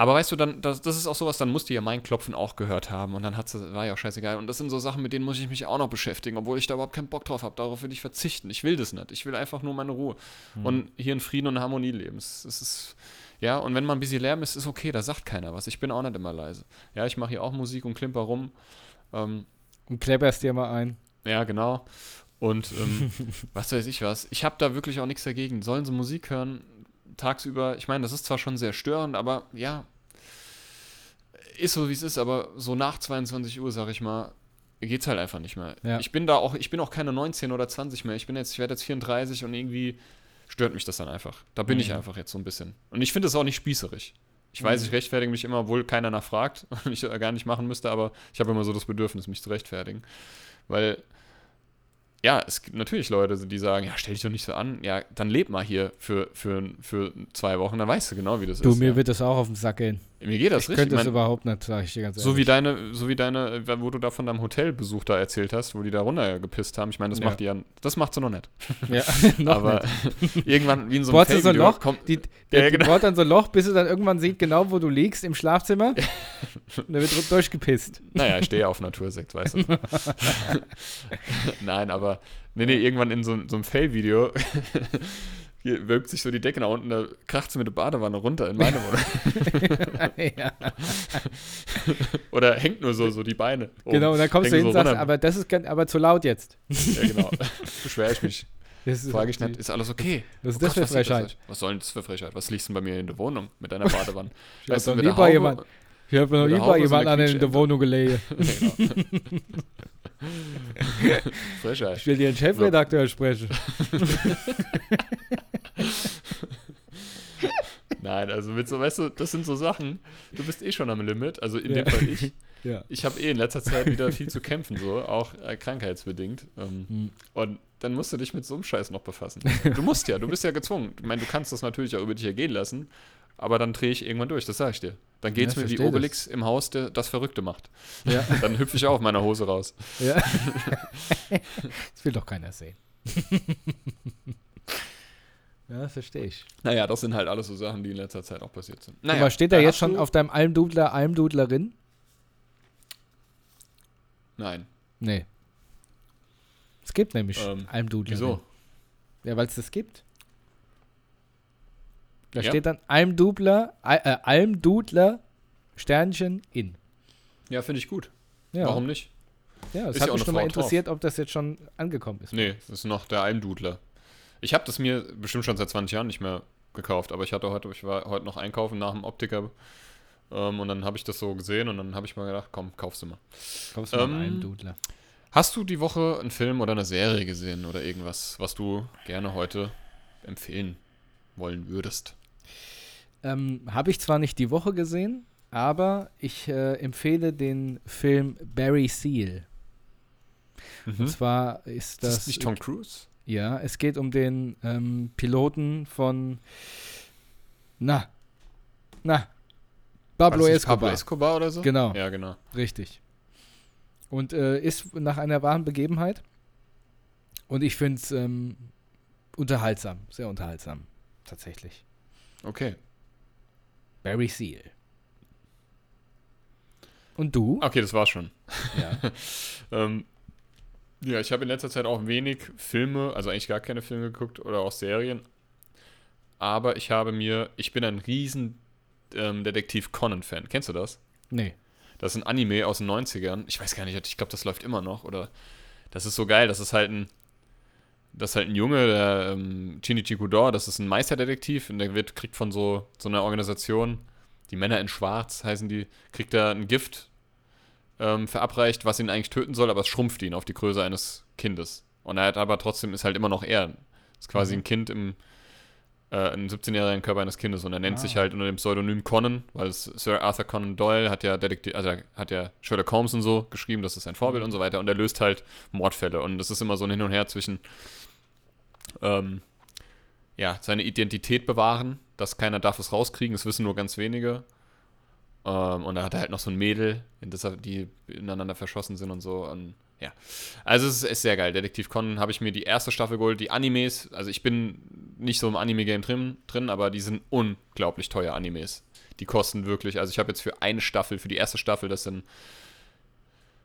Aber weißt du, dann, das, das ist auch sowas, dann musste ja mein Klopfen auch gehört haben und dann hat sie, war ja auch scheißegal. Und das sind so Sachen, mit denen muss ich mich auch noch beschäftigen, obwohl ich da überhaupt keinen Bock drauf habe. Darauf will ich verzichten. Ich will das nicht. Ich will einfach nur meine Ruhe. Und hier in Frieden und Harmonie leben. Es, es ist, ja, und wenn mal ein bisschen Lärm ist, ist okay, da sagt keiner was. Ich bin auch nicht immer leise. Ja, ich mache hier auch Musik und klimper rum. Ähm, Und klepperst dir mal ein. ja, genau. Und ähm, was weiß ich was. Ich habe da wirklich auch nichts dagegen. Sollen sie Musik hören tagsüber? Ich meine, das ist zwar schon sehr störend, aber ja, ist so wie es ist. Aber so nach 22 Uhr, sag ich mal, geht's halt einfach nicht mehr. Ja. Ich bin da auch, ich bin auch keine 19 oder 20 mehr. Ich bin jetzt, ich werde jetzt 34 und irgendwie stört mich das dann einfach. Da bin ich Mhm. einfach jetzt so ein bisschen. Und ich finde es auch nicht spießerig. Ich weiß, Mhm. ich rechtfertige mich immer, obwohl keiner nachfragt und ich gar nicht machen müsste, aber ich habe immer so das Bedürfnis, mich zu rechtfertigen. Weil, ja, es gibt natürlich Leute, die sagen, ja, stell dich doch nicht so an, ja, dann leb mal hier für, für, für zwei Wochen, dann weißt du genau, wie das Du, ist. mir ja. wird das auch auf den Sack gehen. Mir geht das ich richtig. könnte Ich das mein, überhaupt nicht, sag ich dir ganz ehrlich. so wie deine, so wie deine, wo du da von deinem Hotelbesuch da erzählt hast, wo die da runtergepisst haben. Ich meine, das Ja. macht die ja, das macht sie noch nicht. Ja, noch aber nicht. irgendwann wie in so einem du so ein Loch? kommt, Die, Ja, der, ja, die genau. bohrt dann so ein Loch, bis du dann irgendwann sieht, genau wo du liegst im Schlafzimmer. und da wird durchgepisst. Naja, ich stehe auf Natursekt, weißt du. Nein, aber nee, nee, irgendwann in so, so einem Fail-Video hier wölbt sich so die Decke nach unten, da kracht sie mit der Badewanne runter in meine Wohnung. ja, Oder hängt nur so, so die Beine. oben. genau, und dann kommst du hin Hängen und so sagst, runter. aber das ist aber zu laut jetzt. Ja, genau. Beschwere ich mich. Frage ich nicht, ist alles okay? Was ist Oh das Gott, für Frechheit? Was soll denn das für Frechheit? Was liegst denn bei mir in der Wohnung mit deiner Badewanne? Weißt du, mit der Haube- jemand, ich habe noch mit der lieber Haube so jemand eine an in der. Wohnung gelegen. genau. Frechheit. Ich will dir den Chefredakteur sprechen. Nein, also mit so, weißt du, das sind so Sachen, du bist eh schon am Limit, also in Ja. dem Fall ich. Ja. Ich habe eh in letzter Zeit wieder viel zu kämpfen, so, auch äh, krankheitsbedingt. Ähm, Hm. Und dann musst du dich mit so einem Scheiß noch befassen. Du musst ja, du bist ja gezwungen. Ich meine, du kannst das natürlich auch über dich ergehen lassen, aber dann drehe ich irgendwann durch, das sage ich dir. Dann geht's Ja, mir wie versteh das. Obelix im Haus, der das Verrückte macht. Ja. Dann hüpfe ich auch auf meiner Hose raus. ja. das will doch keiner sehen. ja, verstehe ich. Naja, das sind halt alles so Sachen, die in letzter Zeit auch passiert sind. Naja, Aber steht da jetzt schon auf deinem Almdudler Almdudlerin? Nein. Nee. Es gibt nämlich Ähm, Almdudlerin. Wieso? Ja, weil es das gibt. Da Ja. steht dann Almdudler, Al- äh, Almdudler Sternchen in. Ja, finde ich gut. Ja. Warum nicht? Ja, es Ist hat ja mich schon mal Frau drauf. interessiert, ob das jetzt schon angekommen ist. Nee, das ist noch der Almdudler. Ich habe das mir bestimmt schon seit 20 Jahren nicht mehr gekauft, aber ich hatte heute, ich war heute noch einkaufen nach dem Optiker ähm, und dann habe ich das so gesehen und dann habe ich mal gedacht, komm, kaufst du mal. Kommst du mal Ähm, einen Almdudler? Hast du die Woche einen Film oder eine Serie gesehen oder irgendwas, was du gerne heute empfehlen wollen würdest? Ähm, Habe ich zwar nicht die Woche gesehen, aber ich äh, empfehle den Film Barry Seal. Und zwar ist Ist das das. nicht Tom Cruise? Ja, es geht um den ähm, Piloten von. Na. Na. Pablo das Escobar. Pablo Escobar oder so? Genau. Ja, genau. Richtig. Und äh, ist nach einer wahren Begebenheit. Und ich finde es ähm, unterhaltsam. Sehr unterhaltsam. Tatsächlich. Okay. Barry Seal. Und du? Okay, das war's schon. Ja. Ähm, ja, ich habe in letzter Zeit auch wenig Filme, also eigentlich gar keine Filme geguckt oder auch Serien. Aber ich habe mir, ich bin ein riesen ähm, Detektiv Conan-Fan. Kennst du das? Nee. Das ist ein Anime aus den 90ern. Ich weiß gar nicht, ich glaube, das läuft immer noch. Oder das ist so geil. Das ist halt ein, das ist halt ein Junge, der ähm, Shinichi Kudor, das ist ein Meisterdetektiv und der wird, kriegt von so, so einer Organisation, die Männer in Schwarz heißen die, kriegt er ein Gift ähm, verabreicht, was ihn eigentlich töten soll, aber es schrumpft ihn auf die Größe eines Kindes. Und er hat aber trotzdem, ist halt immer noch er. Ist quasi Mhm. ein Kind im, äh, im 17-jährigen Körper eines Kindes und er nennt Ah. sich halt unter dem Pseudonym Conan, weil Sir Arthur Conan Doyle hat ja Detektiv, also hat ja Sherlock Holmes und so geschrieben, das ist sein Vorbild Mhm. und so weiter und er löst halt Mordfälle und das ist immer so ein Hin und Her zwischen ähm, ja, seine Identität bewahren, dass keiner darf es rauskriegen, das wissen nur ganz wenige. Ähm, und da hat er halt noch so ein Mädel, in das er, die ineinander verschossen sind und so. Und, ja. Also es ist, ist sehr geil. Detektiv Conan habe ich mir die erste Staffel geholt. Die Animes, also ich bin nicht so im Anime-Game drin, drin, aber die sind unglaublich teuer Animes. Die kosten wirklich, also ich habe jetzt für eine Staffel, für die erste Staffel, das sind,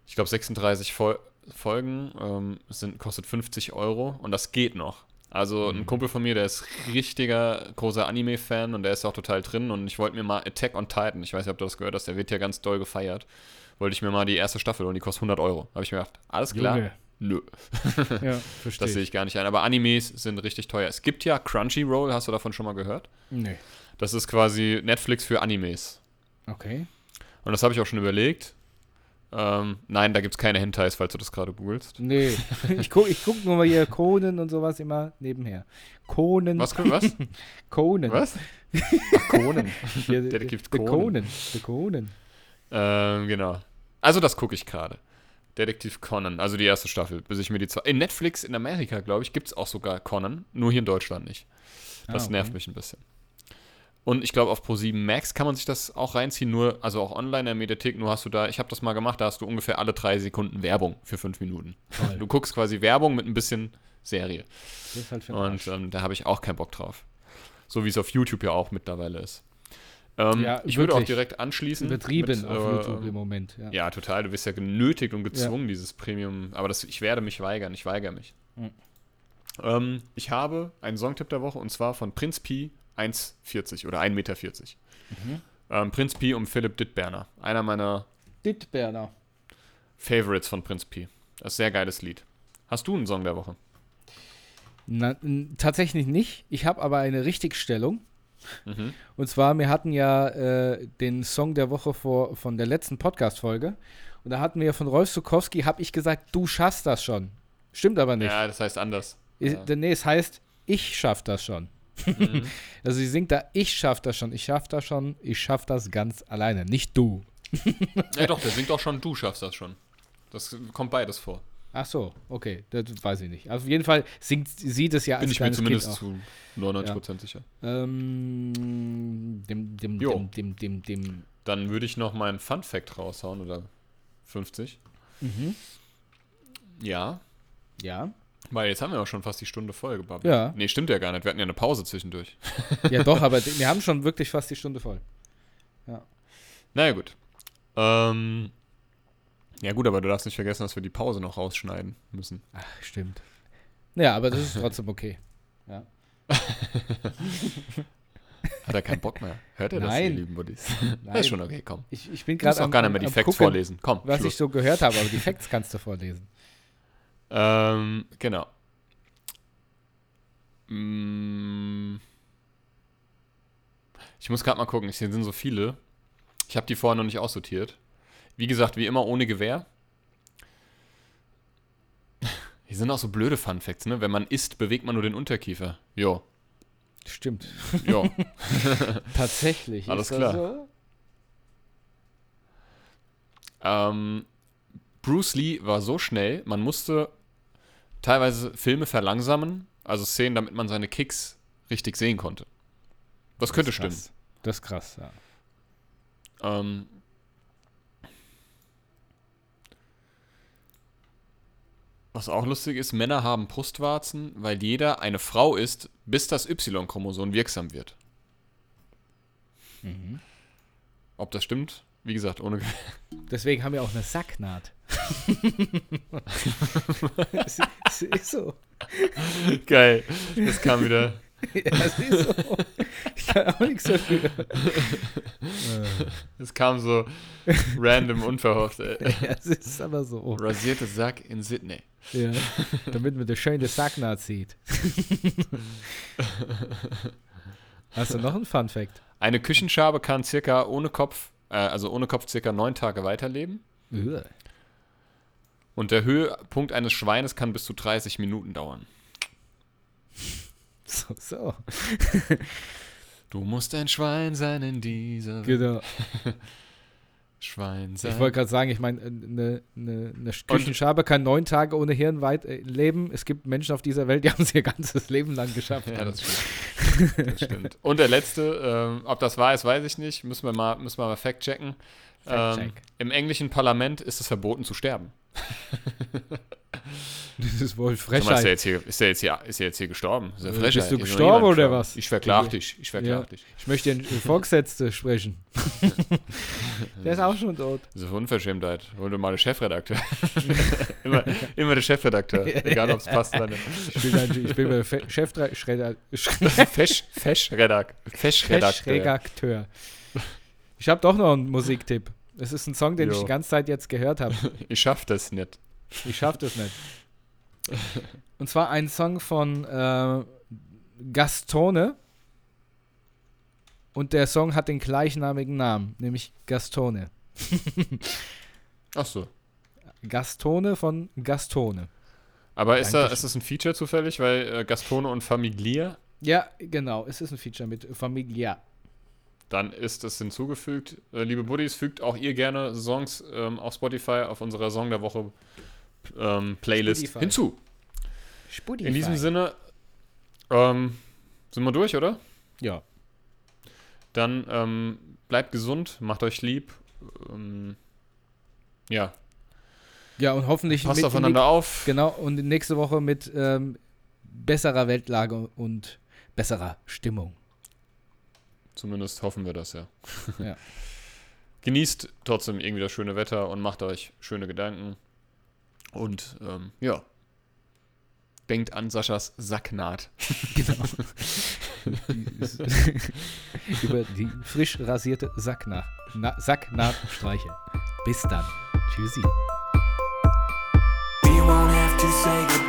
ich glaube, 36 Fol Folgen, ähm, sind, kostet 50 Euro und das geht noch. Also ein Mhm. Kumpel von mir, der ist richtiger großer Anime-Fan und der ist auch total drin und ich wollte mir mal Attack on Titan, ich weiß nicht, ob du das gehört hast, der wird ja ganz doll gefeiert, wollte ich mir mal die erste Staffel holen, die kostet 100 Euro. Habe ich mir gedacht, alles klar? Junge. Nö, Ja, das verstehe sehe ich gar nicht ein. Aber Animes sind richtig teuer. Es gibt ja Crunchyroll, hast du davon schon mal gehört? Nee. Das ist quasi Netflix für Animes. Okay. Und das habe ich auch schon überlegt. Ähm, nein, da gibt es keine Hentais, falls du das gerade googelst. Nee. ich gucke ich guck nur mal hier Conan und sowas immer nebenher. Conan. Was? Was? Conan. Was? Ach, Conan. Hier, Detektiv der Conan. Conan. Der Conan. Ähm, genau. Also das gucke ich gerade. Detektiv Conan, also die erste Staffel, bis ich mir die zwei. In Netflix in Amerika, glaube ich, gibt es auch sogar Conan, nur hier in Deutschland nicht. Das Ah, okay. nervt mich ein bisschen. Und ich glaube, auf Pro7 Max kann man sich das auch reinziehen, nur, also auch online in der Mediathek, nur hast du da, ich habe das mal gemacht, da hast du ungefähr alle drei Sekunden Werbung für fünf Minuten. Toll. Du guckst quasi Werbung mit ein bisschen Serie. Das ist halt für Und ähm, da habe ich auch keinen Bock drauf. So wie es auf YouTube ja auch mittlerweile ist. Ähm, Ja, ich würde auch direkt anschließen. Übertrieben mit, auf äh, YouTube im Moment. Ja. Ja, total. Du wirst ja genötigt und gezwungen, dieses Premium. Aber das, ich werde mich weigern. Ich weigere mich. Mhm. Ähm, ich habe einen Songtipp der Woche und zwar von Prinz Pi 1,40 oder 1,40 Meter. Mhm. Ähm, Prinz Pi um Philipp Dittberner. Einer meiner Dittberner. Favorites von Prinz Pi. Das ist ein sehr geiles Lied. Hast du einen Song der Woche? Na, tatsächlich nicht. Ich habe aber eine Richtigstellung. Mhm. Und zwar, wir hatten ja äh, den Song der Woche vor, von der letzten Podcast-Folge. Und da hatten wir von Rolf Sukowski, habe ich gesagt, du schaffst das schon. Stimmt aber nicht. Ja, das heißt anders. Ist- ja. Nee, es heißt, ich schaff das schon. Mhm. Also sie singt da, ich schaff das schon, ich schaff das schon, ich schaff das ganz alleine, nicht du. ja doch, der singt auch schon, du schaffst das schon. Das kommt beides vor. Ach so, okay, das weiß ich nicht. Auf jeden Fall singt sie das ja als Bin ich mir zumindest zu 99% sicher. Ähm, dem, dem, dem, dem, dem, dem, Dann würde ich noch meinen Fun Fact raushauen oder 50. mhm. Ja. ja, Weil jetzt haben wir auch schon fast die Stunde voll gebabbelt. Ja. Nee, stimmt ja gar nicht. Wir hatten ja eine Pause zwischendurch. ja doch, aber wir haben schon wirklich fast die Stunde voll. Naja, gut. Ähm, ja, gut, aber du darfst nicht vergessen, dass wir die Pause noch rausschneiden müssen. Ach, stimmt. Ja, aber das ist trotzdem okay. Hat er keinen Bock mehr? Hört er das, ihr Nein. lieben Buddies? Nein. Ist schon okay, komm. Ich, ich bin gerade auch gar nicht mehr die Facts gucken, vorlesen. Komm, was Schluss. ich so gehört habe, aber die Facts kannst du vorlesen. Ähm, genau. Mm. Ich muss gerade mal gucken, hier sind so viele. Ich habe die vorher noch nicht aussortiert. Wie gesagt, wie immer ohne Gewehr. Hier sind auch so blöde Fun Facts, ne? Wenn man isst, bewegt man nur den Unterkiefer. Jo, Stimmt. jo. Tatsächlich. Alles klar. So? ähm, Bruce Lee war so schnell, man musste teilweise Filme verlangsamen, also Szenen, damit man seine Kicks richtig sehen konnte. Das könnte ist stimmen. Das ist krass, ja. Ähm, was auch lustig ist, Männer haben Brustwarzen, weil jeder eine Frau ist, bis das Y-Chromosom wirksam wird. Mhm. Ob das stimmt? Wie gesagt, ohne. Deswegen haben wir auch eine Sacknaht. Es, es ist so. Geil. Das kam wieder. Ja, es ist so. Ich kann auch nichts dafür. Das kam so random, unverhofft. Ey. ja, es ist aber so. Rasierte Sack in Sydney. Ja. Damit man das schöne Sacknaht sieht. Hast du noch einen Fun Fact? Eine Küchenschabe kann circa ohne Kopf, äh, also ohne Kopf circa neun Tage weiterleben. Uah. Und der Höhepunkt eines Schweines kann bis zu 30 Minuten dauern. So, so. Du musst ein Schwein sein in dieser Welt. Genau. Schwein sein. Ich wollte gerade sagen, ich meine, eine ne, ne Küchenschabe kann neun Tage ohne Hirn weit äh, leben. Es gibt Menschen auf dieser Welt, die haben es ihr ganzes Leben lang geschafft. ja, das stimmt. das stimmt. Und der letzte, ähm, ob das wahr ist, weiß ich nicht. Müssen wir mal, müssen wir mal fact checken. Fact Ähm, check. Im englischen Parlament ist es verboten zu sterben. Das ist wohl Sag mal, ist, Frechheit. jetzt hier, ist, der jetzt hier, ist der jetzt hier gestorben? Ist der Äh, Frechheit? bist du gestorben oder gestorben. was? Ich verklag dich. Ich verklag Ja. dich. Ich möchte den Vorgesetzte sprechen. Der ist auch schon tot. Das ist eine Unverschämtheit. Hol dir mal den Chefredakteur. immer, immer der Chefredakteur. Egal, ob es passt oder nicht. Ich bin, ein, ich bin der Fe- Chefredakteur. Fesch, Feschredak, Feschredakteur. Redakteur. Ich habe doch noch einen Musiktipp. Es ist ein Song, den ich Jo. die ganze Zeit jetzt gehört habe. Ich schaff das nicht. Ich schaff das nicht. Und zwar ein Song von äh, Gastone. Und der Song hat den gleichnamigen Namen, nämlich Gastone. Ach so. Gastone von Gastone. Aber ist, da, ist das ein Feature zufällig, weil äh, Gastone und Familia, Ja, genau. Es ist ein Feature mit Familia. Dann ist es hinzugefügt. Äh, liebe Buddies, fügt auch ihr gerne Songs ähm, auf Spotify auf unserer Song der Woche ähm, Playlist Spotify. hinzu. Spotify. In diesem Sinne ähm, sind wir durch, oder? Ja. Dann ähm, bleibt gesund, macht euch lieb. Ähm, ja, Ja, und hoffentlich passt aufeinander auf. Genau, und nächste Woche mit ähm, besserer Weltlage und besserer Stimmung. Zumindest hoffen wir das, ja. Ja. Genießt trotzdem irgendwie das schöne Wetter und macht euch schöne Gedanken. Und ähm, ja. Denkt an Saschas Sacknaht. Genau. Über die frisch rasierte Sacknaht, Na, Sacknaht streichen. Bis dann. Tschüssi. We won't have to say goodbye.